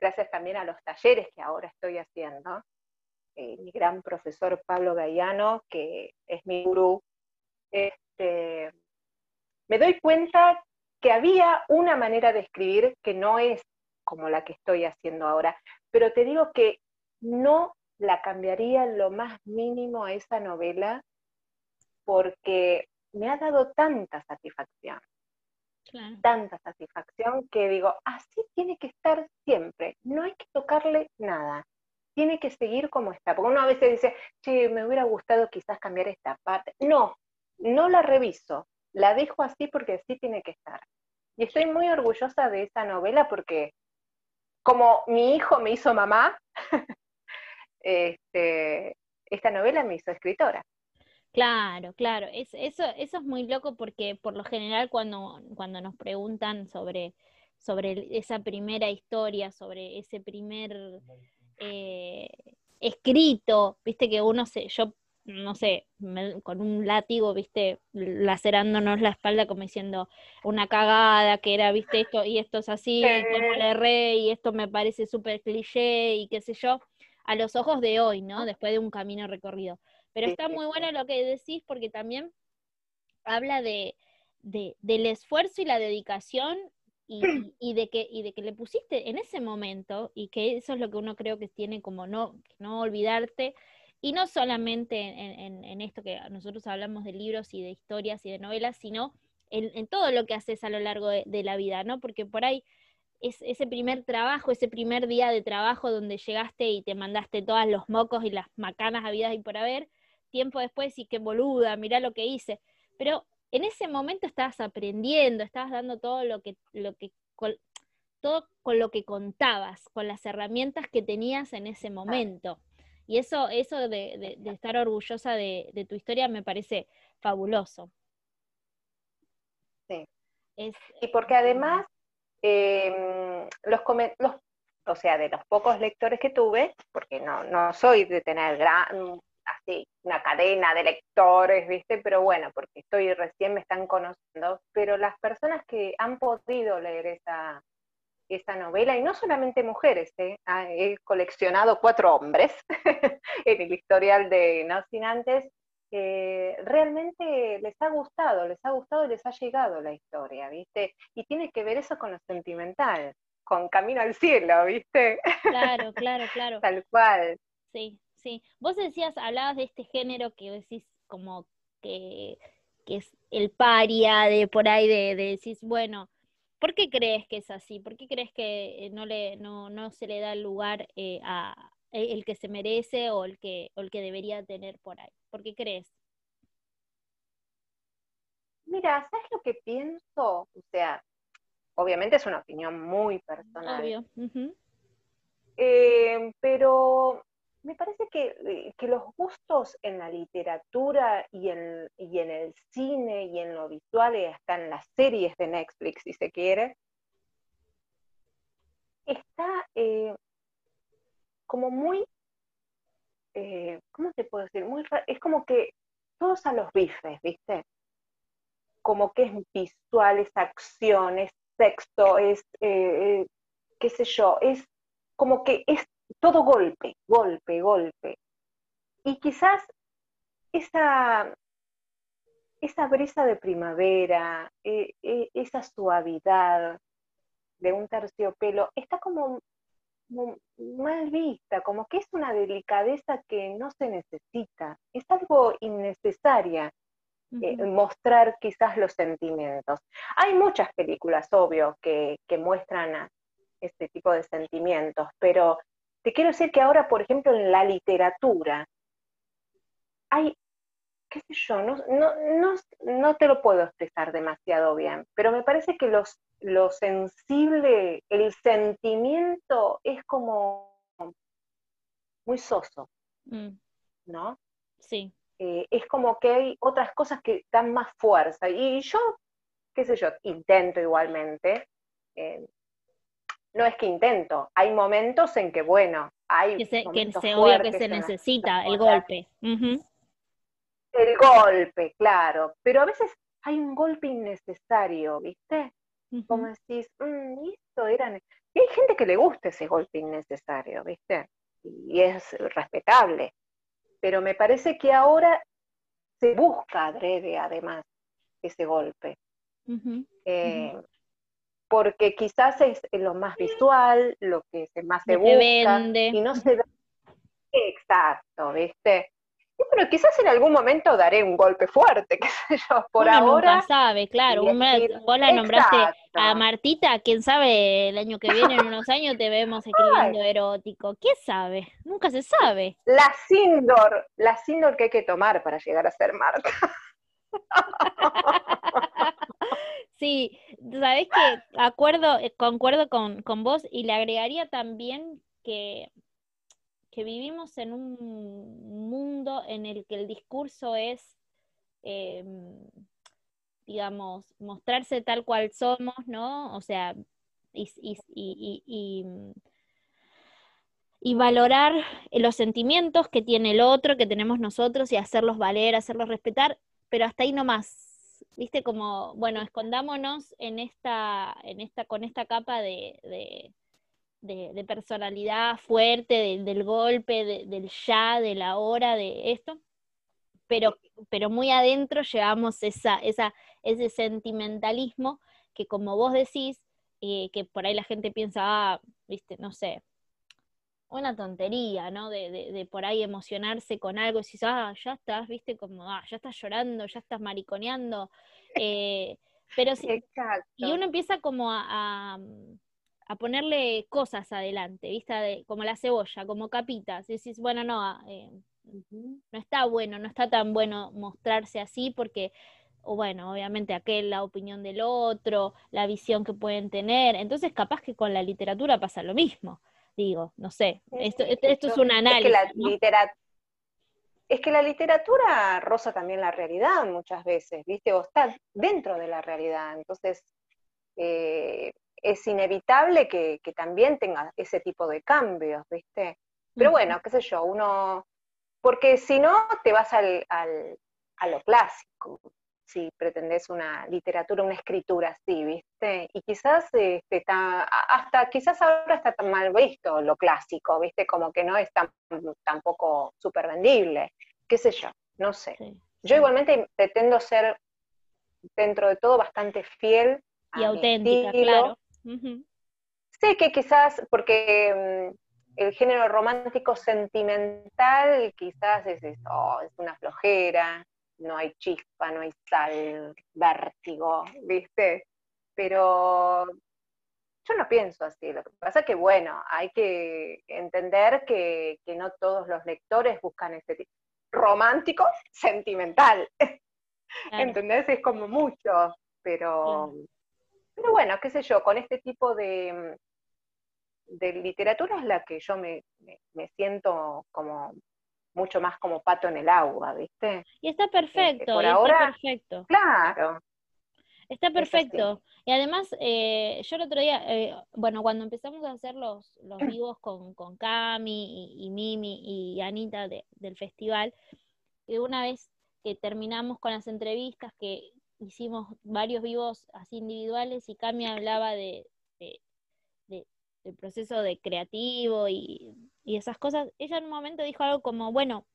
gracias también a los talleres que ahora estoy haciendo, eh, mi gran profesor Pablo Gaiano, que es mi gurú, este, me doy cuenta que había una manera de escribir que no es como la que estoy haciendo ahora, pero te digo que no la cambiaría lo más mínimo a esa novela porque me ha dado tanta satisfacción, tanta satisfacción que digo, así tiene que estar siempre, no hay que tocarle nada, tiene que seguir como está, porque uno a veces dice, che, me hubiera gustado quizás cambiar esta parte, no, no la reviso, la dejo así porque así tiene que estar. Y estoy muy orgullosa de esa novela porque como mi hijo me hizo mamá, este, esta novela me hizo escritora. Claro, claro. Es, eso, eso es muy loco porque por lo general cuando, cuando nos preguntan sobre, sobre esa primera historia, sobre ese primer eh, escrito, viste que uno se, yo no sé, con un látigo, viste, lacerándonos la espalda como diciendo una cagada, que era, viste, esto y esto es así, como le erré y esto me parece súper cliché y qué sé yo, a los ojos de hoy, ¿no? Después de un camino recorrido. Pero está muy bueno lo que decís porque también habla de, del esfuerzo y la dedicación y, y, de que, y de que le pusiste en ese momento y que eso es lo que uno creo que tiene como no, no olvidarte y no solamente en, esto que nosotros hablamos de libros y de historias y de novelas, sino en, todo lo que haces a lo largo de, la vida, ¿no? Porque por ahí es ese primer trabajo, ese primer día de trabajo donde llegaste y te mandaste todos los mocos y las macanas habidas y por haber, tiempo después y qué boluda, mirá lo que hice. Pero en ese momento estabas aprendiendo, estabas dando todo lo que, lo que todo con lo que contabas, con las herramientas que tenías en ese momento. Y eso, eso de, estar orgullosa de, tu historia me parece fabuloso. Sí. y porque además, em, los, los, o sea, de los pocos lectores que tuve, porque no, no soy de tener gran, así, una cadena de lectores, ¿viste? Pero bueno, porque estoy recién me están conociendo, pero las personas que han podido leer esa, esa novela, y no solamente mujeres, ¿eh? ah, he coleccionado cuatro hombres en el historial de No Sin Antes, realmente les ha gustado, les ha gustado y les ha llegado la historia, ¿viste? Y tiene que ver eso con lo sentimental, con Camino al Cielo, ¿viste? Claro, claro, claro. Tal cual. Sí, sí. Vos decías, hablabas de este género que decís como que, que es el paria, de por ahí, de, de decís, bueno, ¿Por qué crees que es así? ¿Por qué crees que eh, no, le, no, no se le da el lugar eh, a e, el que se merece o el que, o el que debería tener por ahí? ¿Por qué crees? Mira, ¿sabes lo que pienso? O sea, obviamente es una opinión muy personal. Obvio. Eh, pero me parece eh, que, los gustos en la literatura y en, y en, el cine y en lo visual y hasta en las series de Netflix, si se quiere, está eh, como muy, eh, ¿cómo te puedo decir? Muy, es como que todos a los bifes, ¿viste? Como que es visual, es acción, es texto, es, qué sé yo, es como que es todo golpe, golpe, golpe. Y quizás esa, esa brisa de primavera, e, e, esa suavidad de un terciopelo, está como, mal vista, como que es una delicadeza que no se necesita, es algo innecesaria. Eh, mostrar quizás los sentimientos. Hay muchas películas, obvio, que, que muestran este tipo de sentimientos, pero te quiero decir que ahora, por ejemplo, en la literatura, hay, qué sé yo, no, no, no, te lo puedo expresar demasiado bien, pero me parece que los, lo sensible, el sentimiento es como muy soso, mm. ¿no? Sí. Eh, es como que hay otras cosas que dan más fuerza. Y yo, qué sé yo, intento igualmente, eh, no es que intento, hay momentos en que, bueno, hay... Que se, que se obvio que se necesita el golpe. El golpe, claro, pero a veces hay un golpe innecesario, ¿viste? Como decís, mm, esto era... Y hay gente que le gusta ese golpe innecesario, ¿viste? Y es respetable. Pero me parece que ahora se busca adrede, además, ese golpe porque quizás es lo más visual, lo que se más se busca, y no se da... Exacto, ¿viste? Pero quizás en algún momento daré un golpe fuerte, qué sé yo, por ahora. Nunca sabe, claro. vos la nombraste a Martita, quién sabe, el año que viene, en unos años, te vemos escribiendo erótico. ¿Qué sabe? Nunca se sabe. La Sindor, la Sindor que hay que tomar para llegar a ser Marta. Sí, sabes que acuerdo, eh, concuerdo con, con, vos y le agregaría también que, que vivimos en un mundo en el que el discurso es, em, digamos, mostrarse tal cual somos, ¿no? O sea, y, y, y, y valorar los sentimientos que tiene el otro, que tenemos nosotros, y hacerlos valer, hacerlos respetar, pero hasta ahí no más viste, como, bueno, escondámonos en esta, en esta, con esta capa de, de, personalidad fuerte, del golpe, del ya, de la hora, de esto, pero, pero muy adentro llevamos esa, esa, ese sentimentalismo que como vos decís, eh, que por ahí la gente piensa, ah, viste, no sé, una tontería, ¿no? De, de, por ahí emocionarse con algo y decís, ah, ya estás, viste, como, ah, ya estás llorando, ya estás mariconeando. Eh, pero si, y uno empieza como a, a, ponerle cosas adelante, ¿viste? como la cebolla, como capitas. Y decís, bueno, no, ah, eh, no está bueno, no está tan bueno mostrarse así porque o bueno, obviamente aquel, la opinión del otro, la visión que pueden tener. Entonces, capaz que con la literatura pasa lo mismo digo, no sé, esto, esto, es un análisis. Es que, la es que la literatura roza también la realidad muchas veces, ¿viste? O está dentro de la realidad, entonces eh, es inevitable que, también tenga ese tipo de cambios, ¿viste? Pero bueno, qué sé yo, uno, porque si no te vas al, al, a lo clásico, si pretendés una literatura, una escritura así, ¿viste? Y quizás este, está, hasta, quizás ahora está tan mal visto lo clásico, ¿viste? Como que no es tan, tampoco súper vendible, qué sé yo, no sé. Yo igualmente pretendo ser, dentro de todo, bastante fiel. Y auténtica, claro. Sé que quizás, porque mm, el género romántico sentimental quizás es, oh, es una flojera, no hay chispa, no hay sal, vértigo, ¿viste? Pero yo no pienso así. Lo que pasa es que, bueno, hay que entender que, no todos los lectores buscan este tipo. Romántico, sentimental. ¿Entendés? Es como mucho, pero, pero bueno, qué sé yo, con este tipo de, de literatura es la que yo me, me siento como mucho más como pato en el agua, ¿viste? Y está este, perfecto, por ahora, está perfecto. Claro. Está perfecto. Y además, eh, yo el otro día, eh, bueno, cuando empezamos a hacer los, los vivos con, con Cami y, Mimi y Anita del festival, y una vez que terminamos con las entrevistas, que hicimos varios vivos así individuales y Cami hablaba de, del proceso de creativo y y esas cosas, ella en un momento dijo algo como, bueno,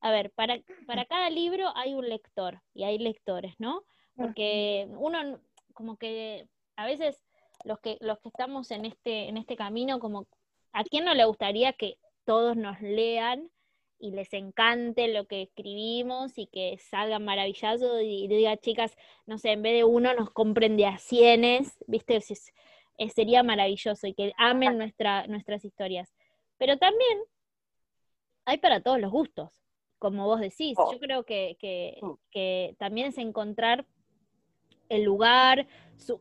a ver, para, para cada libro hay un lector y hay lectores, ¿no? Porque uno como que a veces los que, los que estamos en este, en este camino, como a quién no le gustaría que todos nos lean y les encante lo que escribimos y que salgan maravillosos y, diga, chicas, no sé, en vez de uno nos compren de a cienes, ¿viste? Sería maravilloso y que amen nuestra, nuestras historias. Pero también hay para todos los gustos, como vos decís. Oh. Yo creo que, mm. que, también es encontrar el lugar,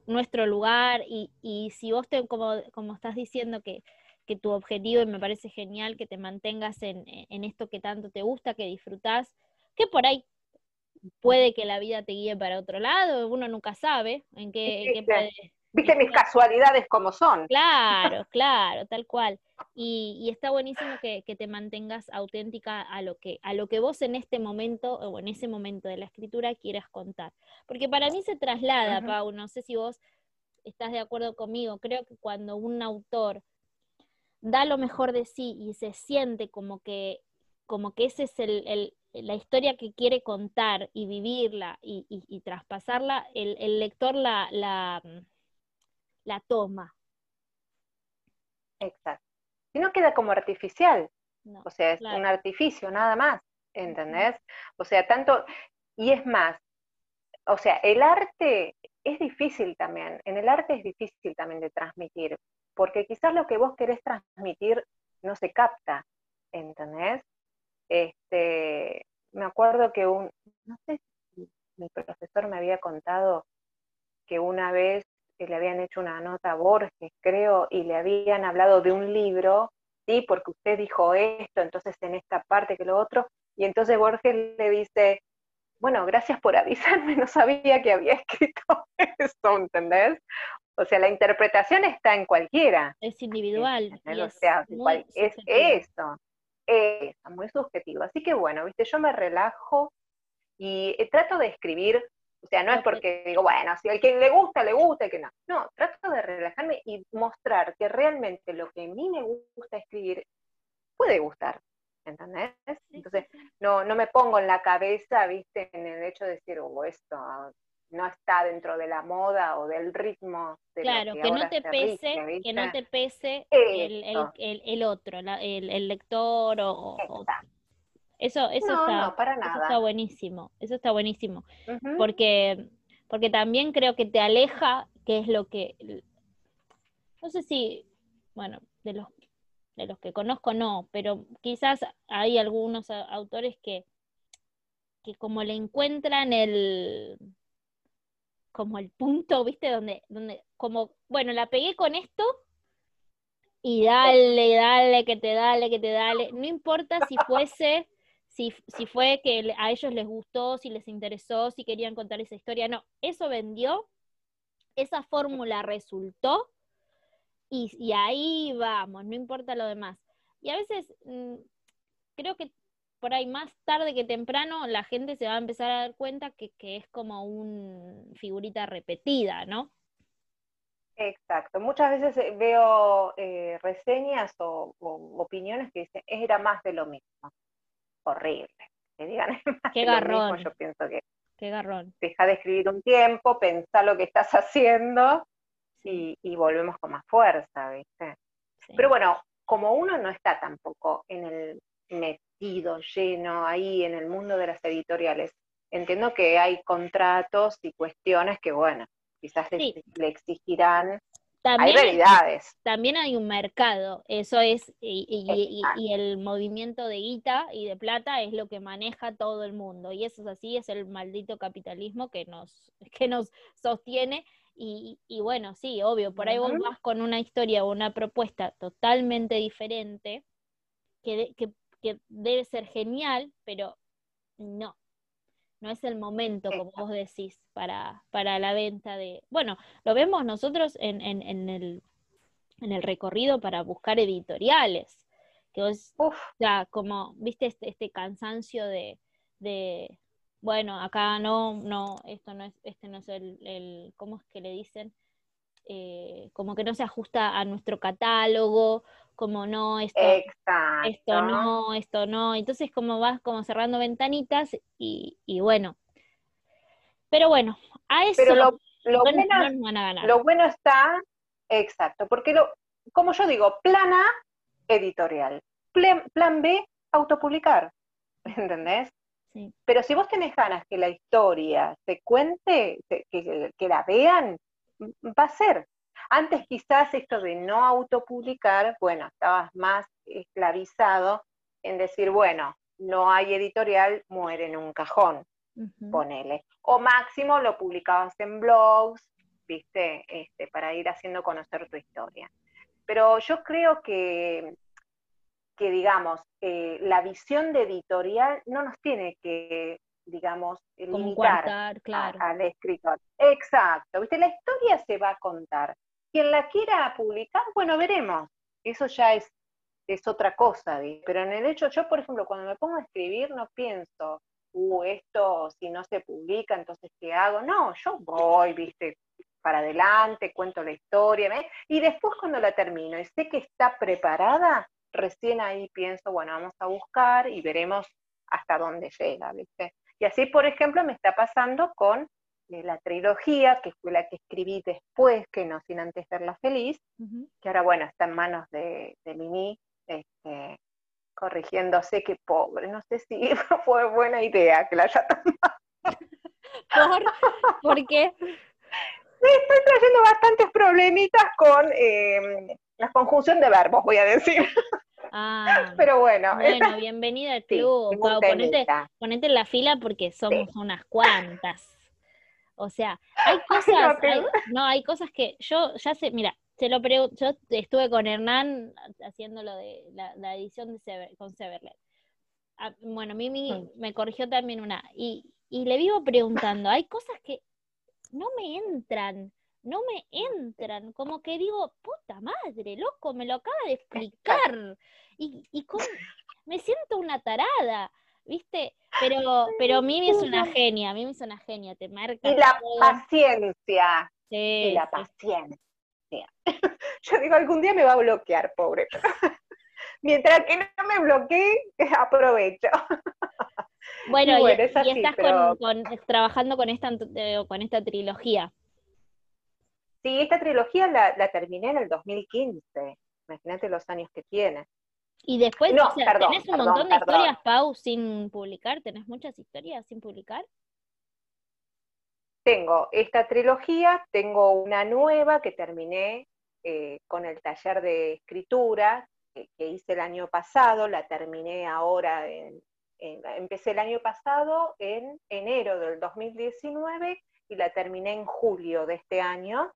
nuestro lugar, y, y si vos, te, como, como estás diciendo, que, que tu objetivo, y me parece genial que te mantengas en, en esto que tanto te gusta, que disfrutás, que por ahí puede que la vida te guíe para otro lado, uno nunca sabe en qué, en qué puede Viste mis casualidades como son. Claro, claro, tal cual. Y, está buenísimo que, te mantengas auténtica a lo que a lo que vos en este momento o en ese momento de la escritura quieras contar. Porque para mí se traslada, Pau, no sé si vos estás de acuerdo conmigo, creo que cuando un autor da lo mejor de sí y se siente como que como que ese es el, la historia que quiere contar y vivirla y, traspasarla, el, el lector la, la, la toma. Exacto. Si no queda como artificial, o sea, es un artificio nada más, ¿entendés? O sea, tanto, y es más, o sea, el arte es difícil también, en el arte es difícil también de transmitir, porque quizás lo que vos querés transmitir no se capta, ¿entendés? Este, me acuerdo que un, no sé si mi profesor me había contado que una vez que le habían hecho una nota a Borges, creo, y le habían hablado de un libro, sí, porque usted dijo esto, entonces en esta parte que lo otro, y entonces Borges le dice, bueno, gracias por avisarme, no sabía que había escrito eso, ¿entendés? O sea, la interpretación está en cualquiera. Es individual. o sea, es, eso, es muy subjetivo. Así que bueno, viste, yo me relajo y eh, trato de escribir o sea, no es porque digo, bueno, si al que le gusta, le gusta, y que no. No, trato de relajarme y mostrar que realmente lo que a mí me gusta escribir puede gustar. ¿Entendés? Entonces, no, no me pongo en la cabeza, viste, en el hecho de decir, oh, esto no está dentro de la moda o del ritmo. De claro, que, no te pese, que no te pese el, el, el, otro, el, lector o, eso, eso, está, para nada. está buenísimo, eso está buenísimo, porque, porque también creo que te aleja, que es lo que, no sé si, bueno, de los, de los que conozco no, pero quizás hay algunos autores que, que como le encuentran el, como el punto, ¿viste? Donde, donde, como, bueno, la pegué con esto, y dale, dale, que te dale, que te dale. No importa si fuese si, fue que a ellos les gustó, si les interesó, si querían contar esa historia, no, eso vendió, esa fórmula resultó y, ahí vamos, no importa lo demás. Y a veces mm, creo que por ahí más tarde que temprano la gente se va a empezar a dar cuenta que, es como una figurita repetida, ¿no? Exacto. Muchas veces eh, veo eh, reseñas o, opiniones que dicen, era más de lo mismo. Horrible. Que digan, Qué garrón. yo pienso que Qué garrón. Deja de escribir un tiempo, pensá lo que estás haciendo y, volvemos con más fuerza, ¿viste? Pero bueno, como uno no está tampoco en el metido, lleno ahí en el mundo de las editoriales, entiendo que hay contratos y cuestiones que, bueno, quizás le, exigirán hay realidades. También hay un mercado, eso es, y, el movimiento de guita y de plata es lo que maneja todo el mundo. Y eso es así, es el maldito capitalismo que nos, que nos sostiene. Y, bueno, sí, obvio, por ahí vos vas con una historia o una propuesta totalmente diferente, que, que, que debe ser genial, pero no, no es el momento, como vos decís, para, para la venta de... Bueno, lo vemos nosotros en, en, el, en el recorrido para buscar editoriales, que vos, ya, como, viste, este, este cansancio de, de, bueno, acá no, no, esto no es, este no es el, el ¿cómo es que le dicen? Eh, como que no se ajusta a nuestro catálogo, como no, esto, esto no, esto no. Entonces como vas como cerrando ventanitas y, bueno. Pero bueno, a eso Pero lo, bueno, lo bueno está, exacto, porque lo, como yo digo, plan A, editorial. Plan, B, autopublicar. ¿Entendés? Sí. Pero si vos tenés ganas que la historia se cuente, que, que la vean, va a ser. Antes quizás esto de no autopublicar, bueno, estabas más esclavizado en decir, bueno, no hay editorial, muere en un cajón, ponele. O máximo lo publicabas en blogs, viste, este, para ir haciendo conocer tu historia. Pero yo creo que, que digamos, eh, la visión de editorial no nos tiene que digamos, limitar al escritor. Exacto, ¿viste? La historia se va a contar. Quien la quiera publicar, bueno, veremos. Eso ya es, es otra cosa, pero en el hecho, yo por ejemplo, cuando me pongo a escribir no pienso, uh, esto si no se publica, entonces ¿qué hago? No, yo voy, viste, para adelante, cuento la historia, y después cuando la termino y sé que está preparada, recién ahí pienso, bueno, vamos a buscar y veremos hasta dónde llega, ¿viste? Y así, por ejemplo, me está pasando con la trilogía, que fue la que escribí después, que no sin antes verla feliz, que ahora, bueno, está en manos de, de Mimi, este, corrigiéndose, que pobre, no sé si fue buena idea que la haya tomado. ¿Por, qué? Estoy trayendo bastantes problemitas con em, la conjunción de verbos, voy a decir. Ah, pero bueno. Bueno, bienvenida al club. ponete, en la fila porque somos unas cuantas. O sea, hay cosas, no, hay cosas que yo ya sé, mira, se lo pregunto, yo estuve con Hernán haciendo lo de la, edición de con Severlet. Ah, bueno, Mimi mm. me corrigió también una, y, y le vivo preguntando, hay cosas que no me entran, no me entran, como que digo, puta madre, loco, me lo acaba de explicar, y, y me siento una tarada, ¿viste? Pero, pero Mimi es una genia, Mimi es una genia, te marca. Y la paciencia. Sí, y la paciencia. Yo digo, algún día me va a bloquear, pobre. Mientras que no me bloquee, aprovecho. Bueno, y, estás con, trabajando con esta, eh, con esta trilogía. Sí, esta trilogía la, la terminé en el 2015. Imagínate los años que tiene. Y después, ¿tenés un montón de historias, Pau, sin publicar? ¿Tenés muchas historias sin publicar? Tengo esta trilogía, tengo una nueva que terminé eh, con el taller de escritura que, hice el año pasado, la terminé ahora, empecé el año pasado en enero del 2019 y la terminé en julio de este año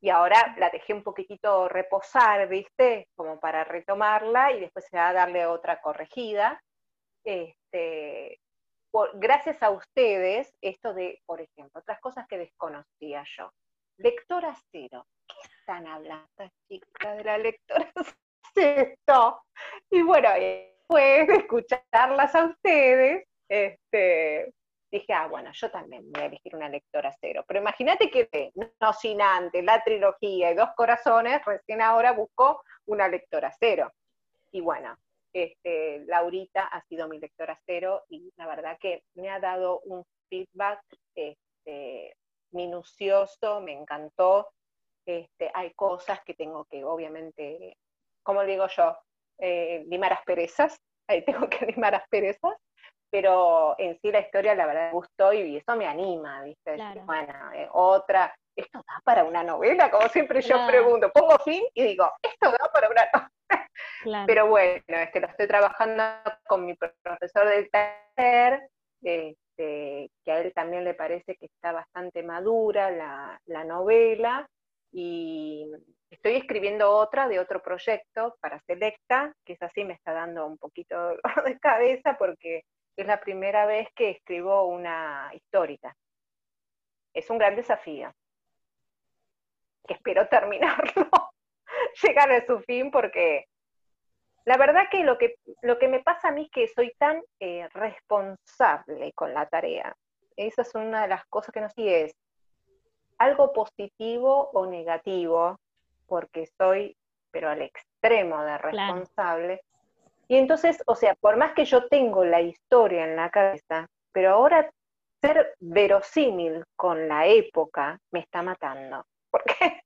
y ahora la dejé un poquitito reposar, ¿viste? Como para retomarla y después se va a darle otra corregida. Este, gracias a ustedes, esto de, por ejemplo, otras cosas que desconocía yo. Lectora cero. ¿Qué están hablando, chicas, de la lectora cero? Y bueno, después de escucharlas a ustedes, este, dije, ah, bueno, yo también voy a elegir una lectora cero. Pero imagínate que no sin antes, la trilogía y dos corazones, recién ahora busco una lectora cero. Y bueno, este, Laurita ha sido mi lectora cero y la verdad que me ha dado un feedback este, minucioso, me encantó. Este, hay cosas que tengo que, obviamente, como digo yo, eh, limar asperezas, ahí tengo que limar asperezas, pero en sí la historia la verdad me gustó y eso me anima, ¿viste? Bueno, eh, otra, esto da para una novela, como siempre yo pregunto, pongo fin y digo, esto da para una novela. Pero bueno, es que lo estoy trabajando con mi profesor del taller, este, que a él también le parece que está bastante madura la, la novela, y estoy escribiendo otra de otro proyecto para Selecta, que es así, me está dando un poquito de cabeza porque es la primera vez que escribo una histórica. Es un gran desafío, que espero terminarlo, llegar a su fin, porque la verdad que lo que, lo que me pasa a mí es que soy tan eh, responsable con la tarea. Esa es una de las cosas que no sé es algo positivo o negativo, porque soy, pero al extremo de responsable. Y entonces, o sea, por más que yo tengo la historia en la cabeza, pero ahora ser verosímil con la época me está matando. ¿Por qué?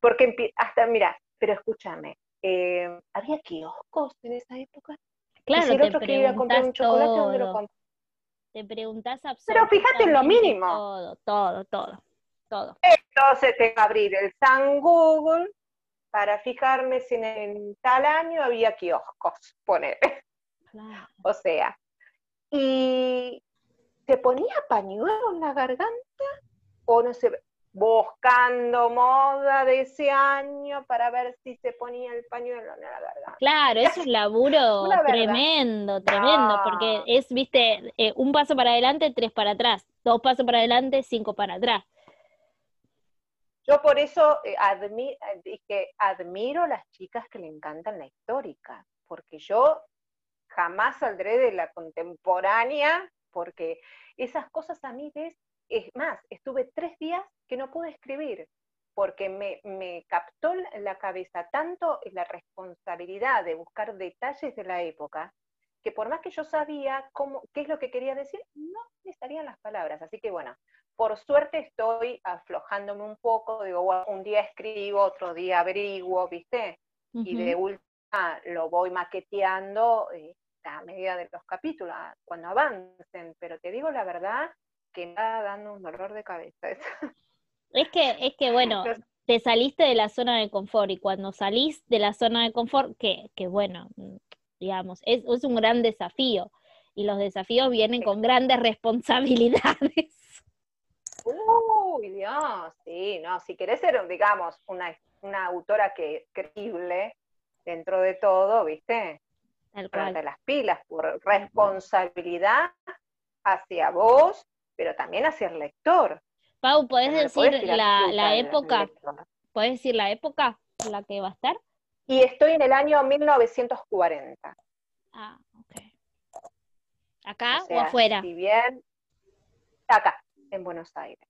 Porque hasta, mira, pero escúchame, eh, ¿había kioscos en esa época? Claro, si el otro que iba a comprar un chocolate, ¿dónde lo Te preguntás Pero fíjate en lo mínimo. Todo, todo, todo, todo. Entonces tengo que abrir el San Google para fijarme si en tal año había kioscos, poner. O sea, y ¿se ponía pañuelo en la garganta? O no sé, buscando moda de ese año para ver si se ponía el pañuelo en la garganta. Claro, es un laburo tremendo, tremendo, porque es, viste, eh, un paso para adelante, tres para atrás, dos pasos para adelante, cinco para atrás. Yo por eso eh, dije, admiro a las chicas que le encantan la histórica, porque yo jamás saldré de la contemporánea, porque esas cosas a mí ves, es más, estuve tres días que no pude escribir, porque me, me captó la cabeza tanto la responsabilidad de buscar detalles de la época, que por más que yo sabía cómo, qué es lo que quería decir, no me salían las palabras. Así que bueno, por suerte estoy aflojándome un poco, digo, un día escribo, otro día averiguo, ¿viste? Y de última lo voy maqueteando eh, a medida de los capítulos, cuando avancen, pero te digo la verdad que me está dando un dolor de cabeza. Es que, es que bueno, te saliste de la zona de confort y cuando salís de la zona de confort, que, que bueno, digamos, es, es un gran desafío y los desafíos vienen con grandes responsabilidades. Uy, Dios, sí, no, si querés ser, digamos, una, una autora que creíble dentro de todo, ¿viste? de las pilas, por responsabilidad hacia vos, pero también hacia el lector. Pau, ¿podés decir la, la época? ¿Podés decir la época en la que va a estar? Y estoy en el año 1940. Ah, ok. ¿Acá o, o afuera? Si bien, acá en Buenos Aires.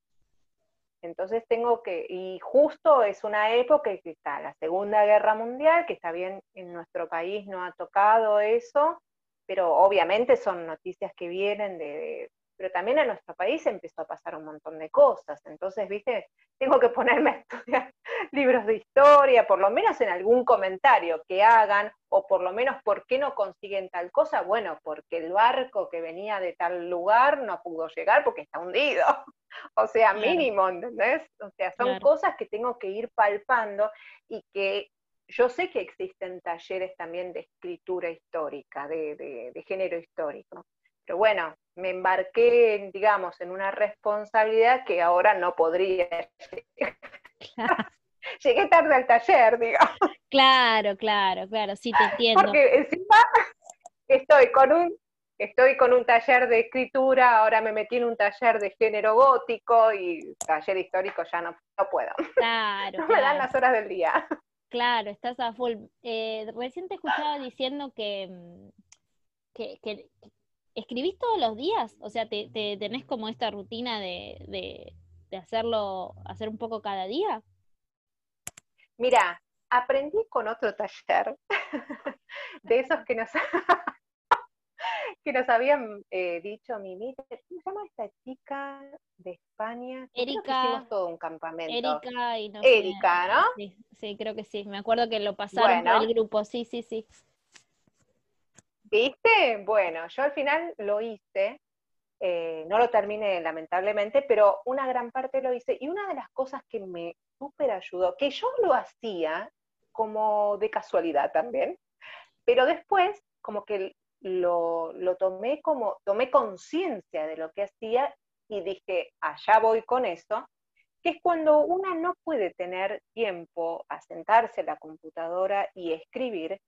Entonces tengo que, y justo es una época que está la Segunda Guerra Mundial, que está bien, en nuestro país no ha tocado eso, pero obviamente son noticias que vienen de, pero también en nuestro país empezó a pasar un montón de cosas. Entonces, viste, tengo que ponerme a estudiar libros de historia, por lo menos en algún comentario que hagan, o por lo menos por qué no consiguen tal cosa. Bueno, porque el barco que venía de tal lugar no pudo llegar porque está hundido. O sea, mínimo, ¿entendés? O sea, son cosas que tengo que ir palpando y que yo sé que existen talleres también de escritura histórica, de, de género histórico. Pero bueno, me embarqué, digamos, en una responsabilidad que ahora no podría. Llegué tarde al taller, digamos. Claro, claro, claro, sí te entiendo. Porque encima estoy con un estoy con un taller de escritura, ahora me metí en un taller de género gótico y taller histórico ya no, puedo. Claro. no me dan las horas del día. Claro, estás a full. Eh, recién te escuchaba diciendo que mm, que, escribís todos los días, o sea, te, tenés como esta rutina de, de, hacerlo, hacer un poco cada día. Mira, aprendí con otro taller de esos que nos que nos habían eh, dicho, Mimi, ¿cómo se llama esta chica de España? Erika. Hicimos todo un campamento. Erika y no Erika, ¿no? Sí, sí, creo que sí. Me acuerdo que lo pasaron por el grupo, sí, sí, sí. ¿Viste? Bueno, yo al final lo hice, eh, no lo terminé lamentablemente, pero una gran parte lo hice. Y una de las cosas que me súper ayudó, que yo lo hacía como de casualidad también, pero después como que lo, tomé como, tomé conciencia de lo que hacía y dije, allá voy con eso, que es cuando una no puede tener tiempo a sentarse a la computadora y escribir,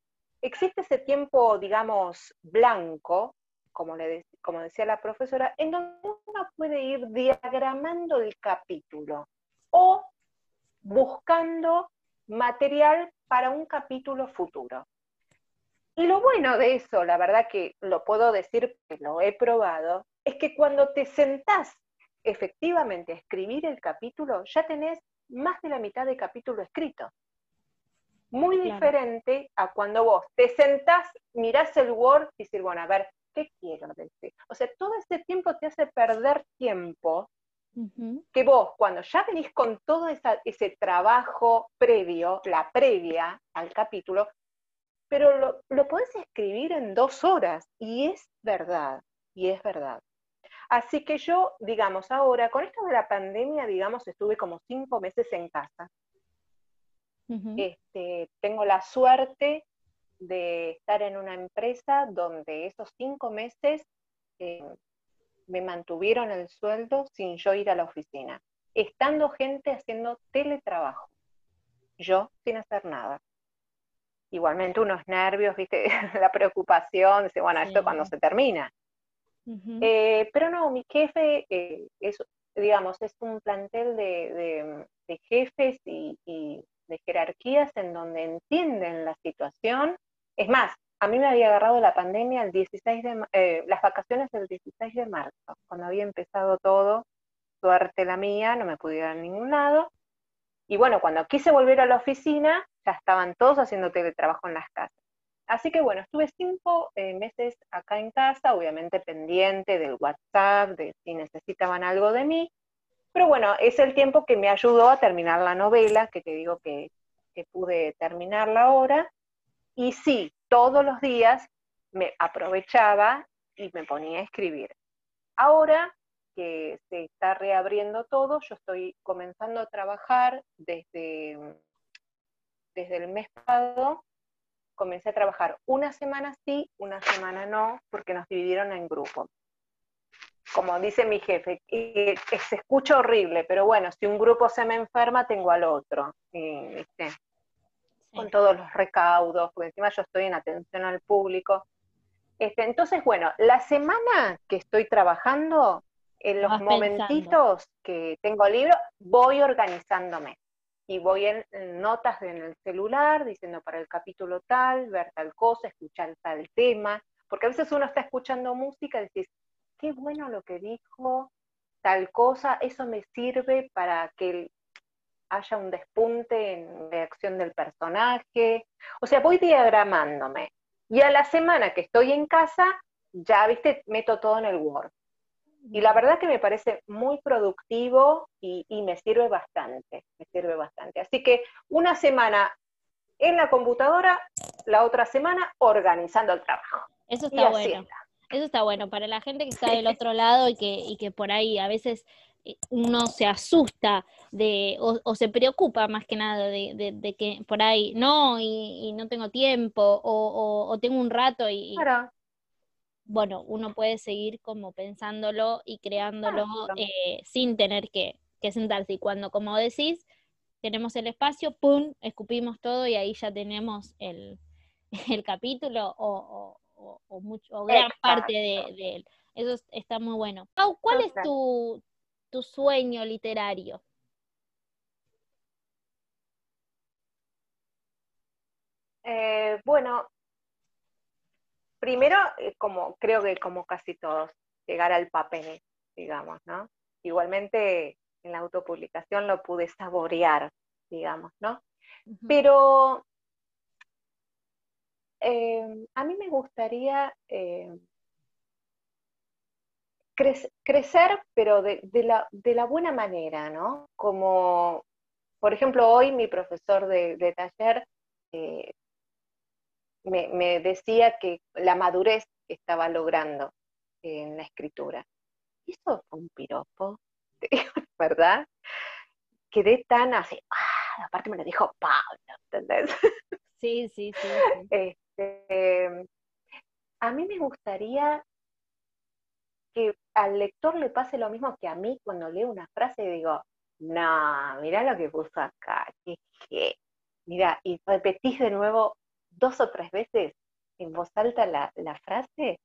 existe ese tiempo, digamos, blanco, como, le como decía la profesora, en donde uno puede ir diagramando el capítulo o buscando material para un capítulo futuro. Y lo bueno de eso, la verdad que lo puedo decir que lo he probado, es que cuando te sentás efectivamente a escribir el capítulo, ya tenés más de la mitad del capítulo escrito. Muy diferente a cuando vos te sentás, mirás el Word y decís, bueno, a ver, ¿qué quiero decir? O sea, todo ese tiempo te hace perder tiempo que vos, cuando ya venís con todo ese trabajo previo, la previa al capítulo, pero lo, lo podés escribir en dos horas y es verdad, y es verdad. Así que yo, digamos, ahora, con esto de la pandemia, digamos, estuve como cinco meses en casa. Este, tengo la suerte de estar en una empresa donde esos cinco meses eh, me mantuvieron el sueldo sin yo ir a la oficina, estando gente haciendo teletrabajo, yo sin hacer nada. Igualmente unos nervios, ¿viste? la preocupación, dice, bueno, esto cuando se termina. Eh, pero no, mi jefe eh, es, digamos, es un plantel de, jefes y, de jerarquías en donde entienden la situación. Es más, a mí me había agarrado la pandemia el 16 de, eh, las vacaciones del 16 de marzo, cuando había empezado todo, suerte la mía, no me pude ir a ningún lado. Y bueno, cuando quise volver a la oficina, ya estaban todos haciendo teletrabajo en las casas. Así que bueno, estuve cinco eh, meses acá en casa, obviamente pendiente del WhatsApp, de si necesitaban algo de mí, pero bueno, es el tiempo que me ayudó a terminar la novela, que te digo que, que pude terminarla ahora, y sí, todos los días me aprovechaba y me ponía a escribir. Ahora que se está reabriendo todo, yo estoy comenzando a trabajar desde desde el mes pasado comencé a trabajar una semana sí, una semana no, porque nos dividieron en grupos. Como dice mi jefe, y, se escucha horrible, pero bueno, si un grupo se me enferma, tengo al otro. Con todos los recaudos, porque encima yo estoy en atención al público. Este, entonces, bueno, la semana que estoy trabajando, en los momentitos que tengo libro, voy organizándome y voy en, notas en el celular diciendo para el capítulo tal, ver tal cosa, escuchar tal tema, porque a veces uno está escuchando música y dices, qué bueno lo que dijo, tal cosa, eso me sirve para que haya un despunte en reacción del personaje. O sea, voy diagramándome. Y a la semana que estoy en casa, ya, viste, meto todo en el Word. Y la verdad que me parece muy productivo y, me sirve bastante, me sirve bastante. Así que una semana en la computadora, la otra semana organizando el trabajo. Eso está bueno. Eso está bueno para la gente que está del otro lado y que, y que por ahí a veces eh, uno se asusta de, o, se preocupa más que nada de, que por ahí no y, no tengo tiempo o, o, tengo un rato y, bueno, uno puede seguir como pensándolo y creándolo eh, sin tener que, sentarse. Y cuando, como decís, tenemos el espacio, ¡pum!, escupimos todo y ahí ya tenemos el, capítulo o, mucho, gran parte de, él. Eso está muy bueno. Pau, ¿cuál es tu, tu sueño literario? Eh, bueno, primero, eh, como creo que como casi todos, llegar al papel, digamos, ¿no? Igualmente en la autopublicación lo pude saborear, digamos, ¿no? Pero eh, a mí me gustaría eh, crecer, pero de, la, buena manera, ¿no? Como, por ejemplo, hoy mi profesor de, taller eh, me, decía que la madurez que estaba logrando en la escritura. Eso fue un piropo, ¿verdad? Quedé tan así, ¡ah! aparte me lo dijo Pablo, ¿entendés? Sí, sí, sí. Este, a mí me gustaría que al lector le pase lo mismo que a mí cuando leo una frase y digo, no, mira lo que puso acá, que, mira, y repetís de nuevo dos o tres veces en voz alta la, frase,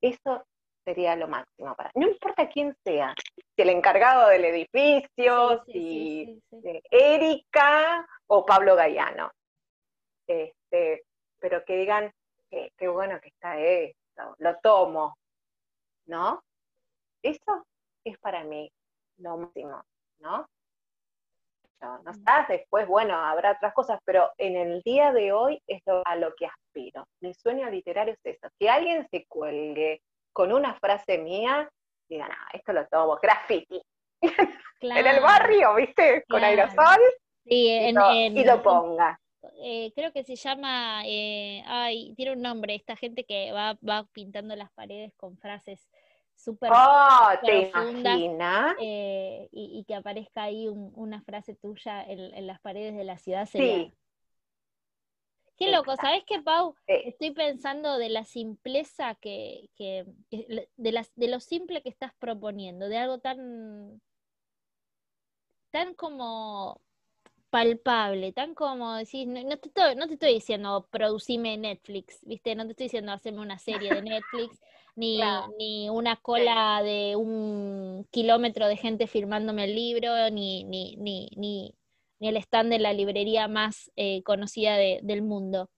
eso sería lo máximo para No importa quién sea, si el encargado del edificio, si Erika o Pablo Gallano. Este, pero que digan, qué bueno que está esto, lo tomo, ¿no? Eso es para mí lo máximo, ¿no? No, estás después, bueno, habrá otras cosas, pero en el día de hoy es a lo que aspiro. Mi sueño literario es eso, que alguien se cuelgue con una frase mía y diga, no, esto lo tomo, graffiti. en el barrio, ¿viste? Con aerosol. y, lo, ponga. Eh, creo que se llama, eh, ay, tiene un nombre, esta gente que va, va pintando las paredes con frases súper oh, profundas eh, y, que aparezca ahí una frase tuya en, las paredes de la ciudad Sí. Qué loco, ¿sabes qué, Pau? Estoy pensando de la simpleza que, que, de, las, de lo simple que estás proponiendo, de algo tan, tan como palpable, tan como decir, no, te estoy, no te estoy diciendo producime Netflix, ¿viste? No te estoy diciendo hacerme una serie de Netflix, ni, ni una cola de un kilómetro de gente firmándome el libro, ni, ni, ni, ni, el stand de la librería más eh, conocida del mundo,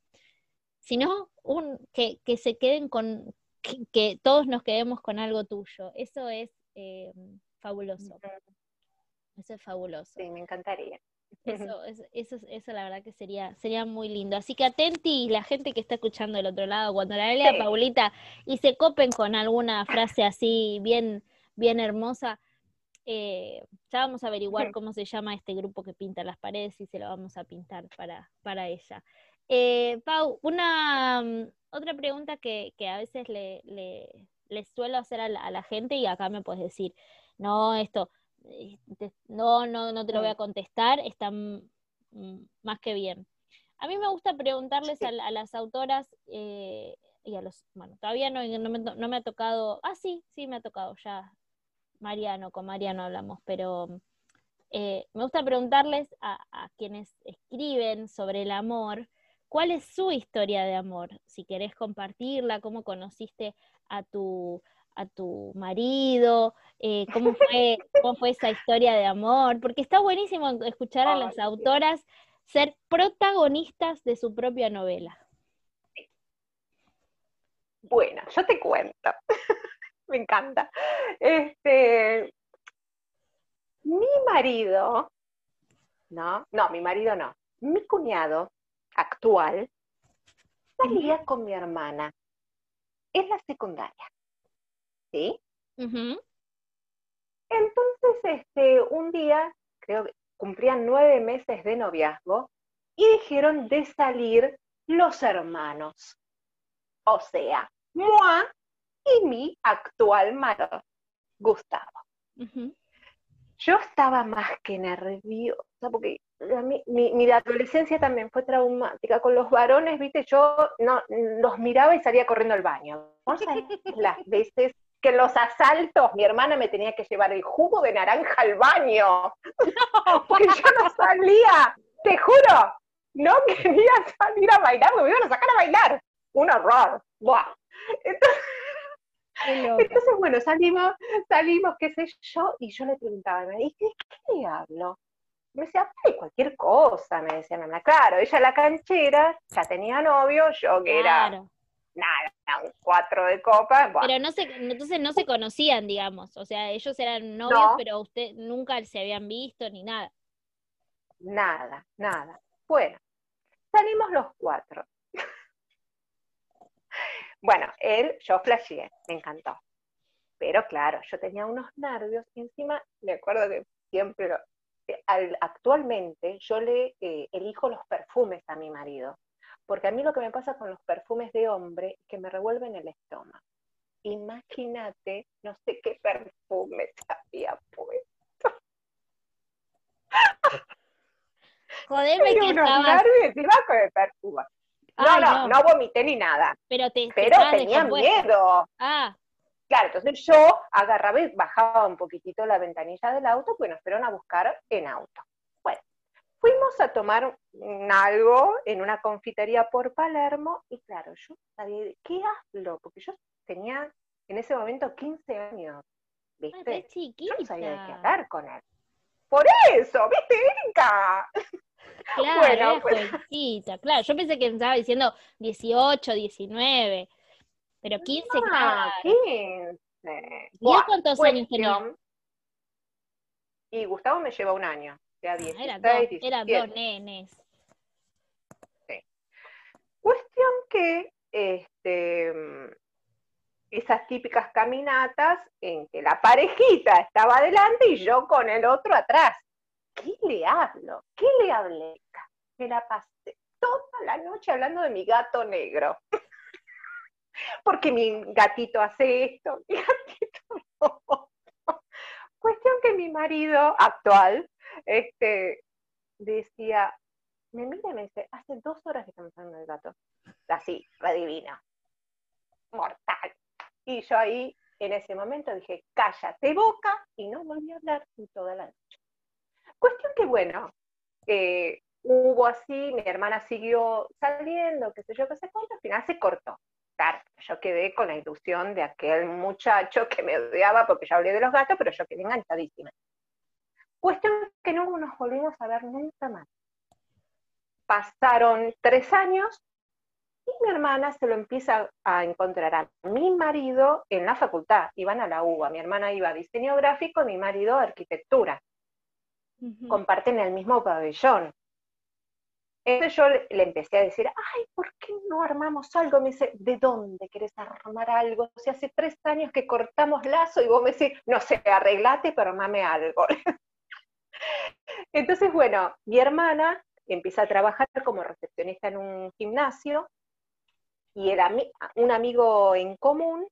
sino un, que, se queden con, que, todos nos quedemos con algo tuyo. Eso es eh, fabuloso. Eso es fabuloso. Sí, me encantaría. Eso, eso, eso, la verdad que sería, sería muy lindo. Así que atenti la gente que está escuchando del otro lado, cuando la lea Paulita y se copen con alguna frase así bien, bien hermosa, eh, ya vamos a averiguar cómo se llama este grupo que pinta las paredes y se lo vamos a pintar para, para ella. Eh, Pau, una mm, otra pregunta que, a veces le, le, suelo hacer a la, gente y acá me puedes decir, no, esto, no, no, no te lo voy a contestar, está más que bien. A mí me gusta preguntarles a, las autoras eh, y a los, bueno, todavía no, no, me, ha tocado, ah, sí, sí me ha tocado ya, Mariano, con Mariano hablamos, pero eh, me gusta preguntarles a, a, quienes escriben sobre el amor, ¿cuál es su historia de amor? Si querés compartirla, cómo conociste a tu, a tu marido, eh, cómo, fue, cómo fue esa historia de amor, porque está buenísimo escuchar a las autoras ser protagonistas de su propia novela. Bueno, yo te cuento, me encanta. Este, mi marido, no, no, mi marido no, mi cuñado actual salía con mi hermana en la secundaria. ¿Sí? Entonces, este, un día, creo que cumplían nueve meses de noviazgo, y dijeron de salir los hermanos. O sea, Moa y mi actual marido, Gustavo. Yo estaba más que nerviosa, porque mi, mi, adolescencia también fue traumática. Con los varones, viste, yo no, los miraba y salía corriendo al baño. las veces que en los asaltos mi hermana me tenía que llevar el jugo de naranja al baño, porque yo no salía, te juro, no quería salir a bailar, me iban a sacar a bailar, un horror, Entonces, bueno, salimos, salimos, qué sé yo, y yo le preguntaba, ¿y qué, qué le hablo? Me decía, cualquier cosa, me decía mi claro, ella la canchera, ya tenía novio, yo que era nada, un cuatro de copa. Pero no se, entonces no se conocían, digamos, o sea, ellos eran novios, pero usted nunca se habían visto ni nada. Nada, nada. Bueno, salimos los cuatro. bueno, él, yo flasheé, me encantó. Pero claro, yo tenía unos nervios y encima me acuerdo que siempre, eh, actualmente yo le eh, elijo los perfumes a mi marido. Porque a mí lo que me pasa con los perfumes de hombre es que me revuelven el estómago. Imagínate, no sé qué perfume se había puesto. Joder, me que estabas... con el perfume. No, no, no, vomité ni nada. Pero, te, pero tenía miedo. Ah. Claro, entonces yo agarraba y bajaba un poquitito la ventanilla del auto, pues nos fueron a buscar en auto. Fuimos a tomar algo en una confitería por Palermo y claro, yo sabía, ¿qué hablo? Porque yo tenía en ese momento 15 años, ¿viste? Yo no sabía de qué hablar con él. Por eso, ¿viste, Erika? Claro, bueno, pues... claro. Yo pensé que estaba diciendo 18, 19, pero 15, ah, 15. ¿Y cuántos años tenía? Y Gustavo me lleva un año, sea, 16, ah, eran dos, eran dos nenes. Sí. Cuestión que este, esas típicas caminatas en que la parejita estaba adelante y yo con el otro atrás. ¿Qué le hablo? ¿Qué le hablé? Me la pasé toda la noche hablando de mi gato negro. Porque mi gatito hace esto, mi gatito no. Cuestión que mi marido actual este, decía, me mira y me dice, hace dos horas que estamos hablando del gato. Así, adivina. Mortal. Y yo ahí, en ese momento, dije, cállate boca, y no volví a hablar en toda la noche. Cuestión que, bueno, eh, hubo así, mi hermana siguió saliendo, qué sé yo, qué sé cuánto, al final se cortó. Yo quedé con la ilusión de aquel muchacho que me odiaba porque ya hablé de los gatos, pero yo quedé enganchadísima. Cuestión que no nos volvimos a ver nunca más. Pasaron tres años y mi hermana se lo empieza a encontrar a mi marido en la facultad, iban a la UBA, mi hermana iba a diseño gráfico y mi marido a arquitectura. Comparten el mismo pabellón. Entonces yo le empecé a decir, ay, ¿por qué no armamos algo? Me dice, ¿de dónde querés armar algo? Si hace tres años que cortamos lazo y vos me decís, no sé, arreglate, pero armame algo. Entonces, bueno, mi hermana empieza a trabajar como recepcionista en un gimnasio y era un amigo en común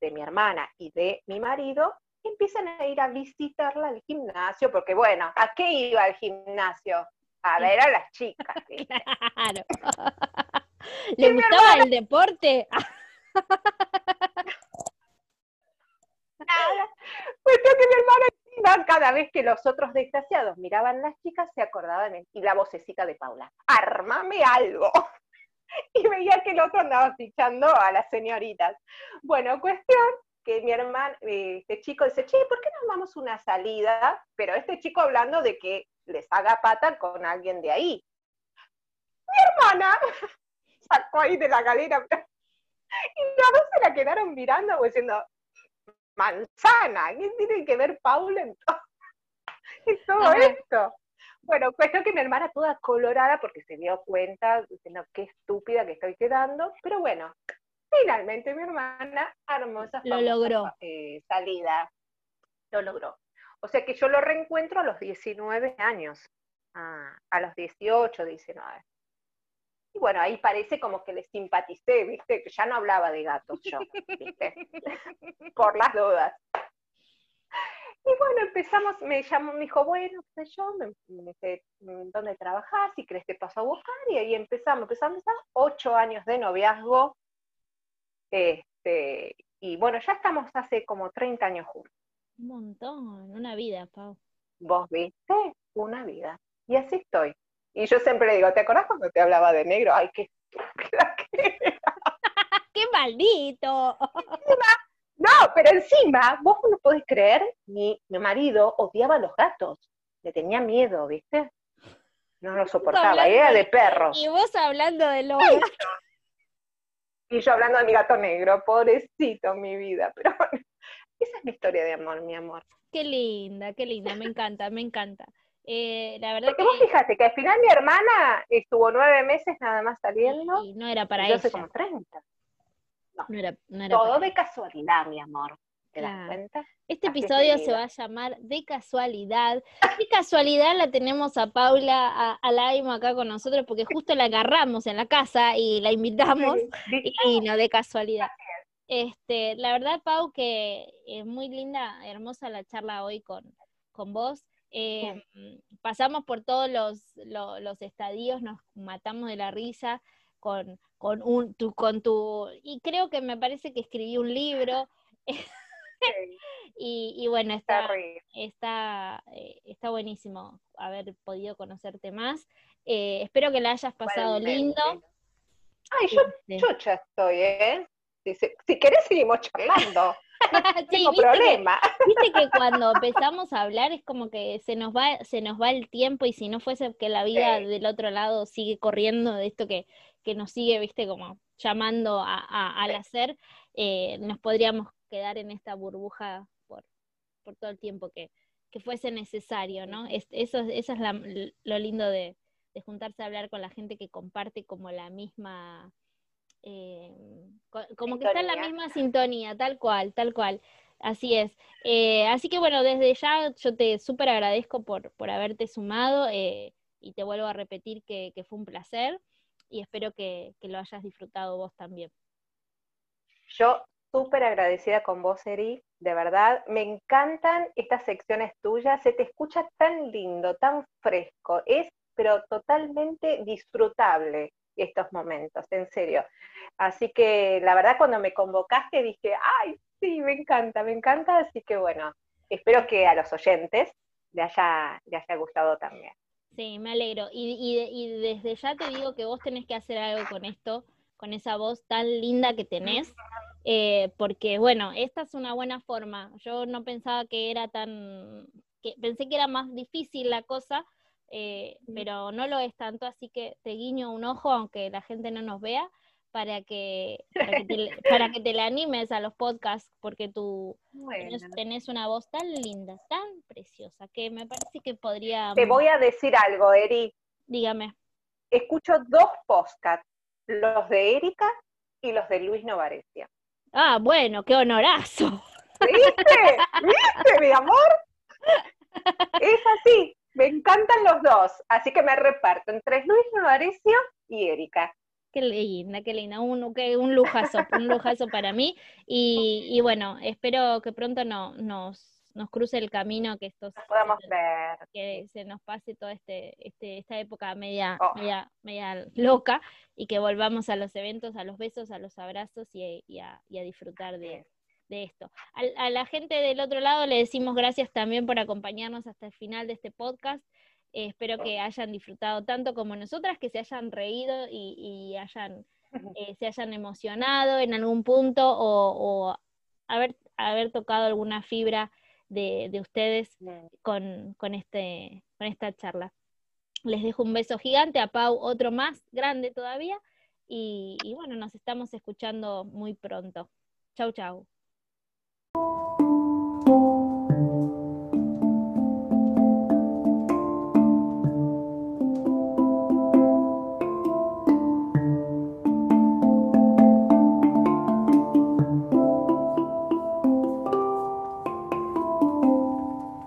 de mi hermana y de mi marido empiezan a ir a visitarla al gimnasio, porque bueno, ¿a qué iba al gimnasio? A ver a las chicas. Claro. ¿Le gustaba el deporte? Pues que mi hermana cada vez que los otros desgraciados miraban las chicas, se acordaban y la vocecita de Paula, armame algo. y veía que el otro andaba fichando a las señoritas. Bueno, cuestión que mi hermano, este chico dice, che, ¿por qué no armamos una salida? Pero este chico hablando de que les haga pata con alguien de ahí. Mi hermana sacó ahí de la galera y los dos se la quedaron mirando diciendo, manzana, ¿qué tiene que ver Paula en todo esto? Bueno, cuestión que mi hermana toda colorada porque se dio cuenta, diciendo qué estúpida que estoy quedando, pero bueno, finalmente mi hermana armó esa lo logró. Eh, salida, lo logró. O sea que yo lo reencuentro a los 19 años, a, los 18, 19. Y bueno, ahí parece como que le simpaticé, ¿viste? Que ya no hablaba de gatos yo, ¿viste? Por las dudas. Y bueno, empezamos, me llamó, me dijo, bueno, qué sé yo, me, dice, ¿dónde trabajás? Si crees te paso a buscar, y ahí empezamos, empezamos, empezamos, ocho años de noviazgo, este, y bueno, ya estamos hace como 30 años juntos. Un montón, una vida, Pau. Vos viste, una vida. Y así estoy. Y yo siempre le digo, ¿te acordás cuando te hablaba de negro? Ay, qué ¡Qué maldito! No, pero encima, vos no podés creer, mi, mi marido odiaba a los gatos. Le tenía miedo, ¿viste? No lo soportaba, era de perros. Y vos hablando de los Y yo hablando de mi gato negro, pobrecito mi vida, pero bueno, esa es mi historia de amor, mi amor. Qué linda, qué linda, me encanta, me encanta. Eh, la verdad Porque vos fíjate que al final mi hermana estuvo nueve meses nada más saliendo. Y no era para soy como 30. No era, no era Todo para de casualidad, mi amor. ¿Te das cuenta? Este Así episodio se va a llamar De Casualidad. De casualidad la tenemos a Paula a, a Laimo acá con nosotros porque justo la agarramos en la casa y la invitamos y no de casualidad. Este, la verdad, Pau, que es muy linda, hermosa la charla hoy con, con vos. Eh, pasamos por todos los, lo- los estadios, nos matamos de la risa con, con, un, tu, con tu... Y creo que me parece que escribí un libro. Sí, Y, y bueno, está está, eh, está buenísimo haber podido conocerte más. Eh, espero que la hayas pasado igualmente. lindo. Ay, yo Este, chocha estoy, ¿eh? Si, si- si querés seguimos charlando, no sí, tengo que- problema. Viste que cuando empezamos a hablar es como que se nos va, se nos va el tiempo y si no fuese que la vida Sí. del otro lado sigue corriendo de esto que, que nos sigue, viste, como llamando a, a- al hacer, eh, nos podríamos quedar en esta burbuja por, por todo el tiempo que, que fuese necesario, ¿no? Es- eso, es- eso es la- lo lindo de, de juntarse a hablar con la gente que comparte como la misma, eh, co- como que está en la misma sintonía, tal cual, tal cual. Así es. Eh, así que bueno, desde ya yo te súper agradezco por, por haberte sumado eh, y te vuelvo a repetir que, que fue un placer y espero que, que lo hayas disfrutado vos también. Yo súper agradecida con vos, Eri, de verdad. Me encantan estas secciones tuyas, se te escucha tan lindo, tan fresco, es pero totalmente disfrutable estos momentos, en serio. Así que la verdad cuando me convocaste dije, ay, sí, me encanta, me encanta, así que bueno, espero que a los oyentes le haya, le haya gustado también. Sí, me alegro. Y, desde ya te digo que vos tenés que hacer algo con esto, con esa voz tan linda que tenés, eh, porque bueno, esta es una buena forma. Yo no pensaba que era tan, que pensé que era más difícil la cosa, eh, pero no lo es tanto, así que te guiño un ojo, aunque la gente no nos vea, para que, para que, te, le- para que te le animes a los podcasts, porque tú tenés, Bueno. tenés una voz tan linda, tan preciosa, que me parece que podría... Te voy a decir algo, Eri. Dígame. Escucho dos podcasts, los de Erika y los de Luis Novarecia. Ah, bueno, qué honorazo. ¿Viste? ¿Viste, mi amor? Es así, me encantan los dos, así que me reparto entre Luis Novarecio y Erika. Qué linda, qué linda. Un, qué- un lujazo, un lujazo para mí. Y, y bueno, espero que pronto no, nos, nos cruce el camino, que estos Nos podamos ver. que se nos pase toda este, este, esta época media, Oh. media, media loca y que volvamos a los eventos, a los besos, a los abrazos y, y a, y a disfrutar de, de esto. A, la gente del otro lado le decimos gracias también por acompañarnos hasta el final de este podcast. Eh, espero que hayan disfrutado tanto como nosotras, que se hayan reído y, y hayan, eh, se hayan emocionado en algún punto o, o haber, haber tocado alguna fibra de, de ustedes con, con, este, con esta charla. Les dejo un beso gigante, a Pau otro más grande todavía y, y bueno, nos estamos escuchando muy pronto. Chau, chau.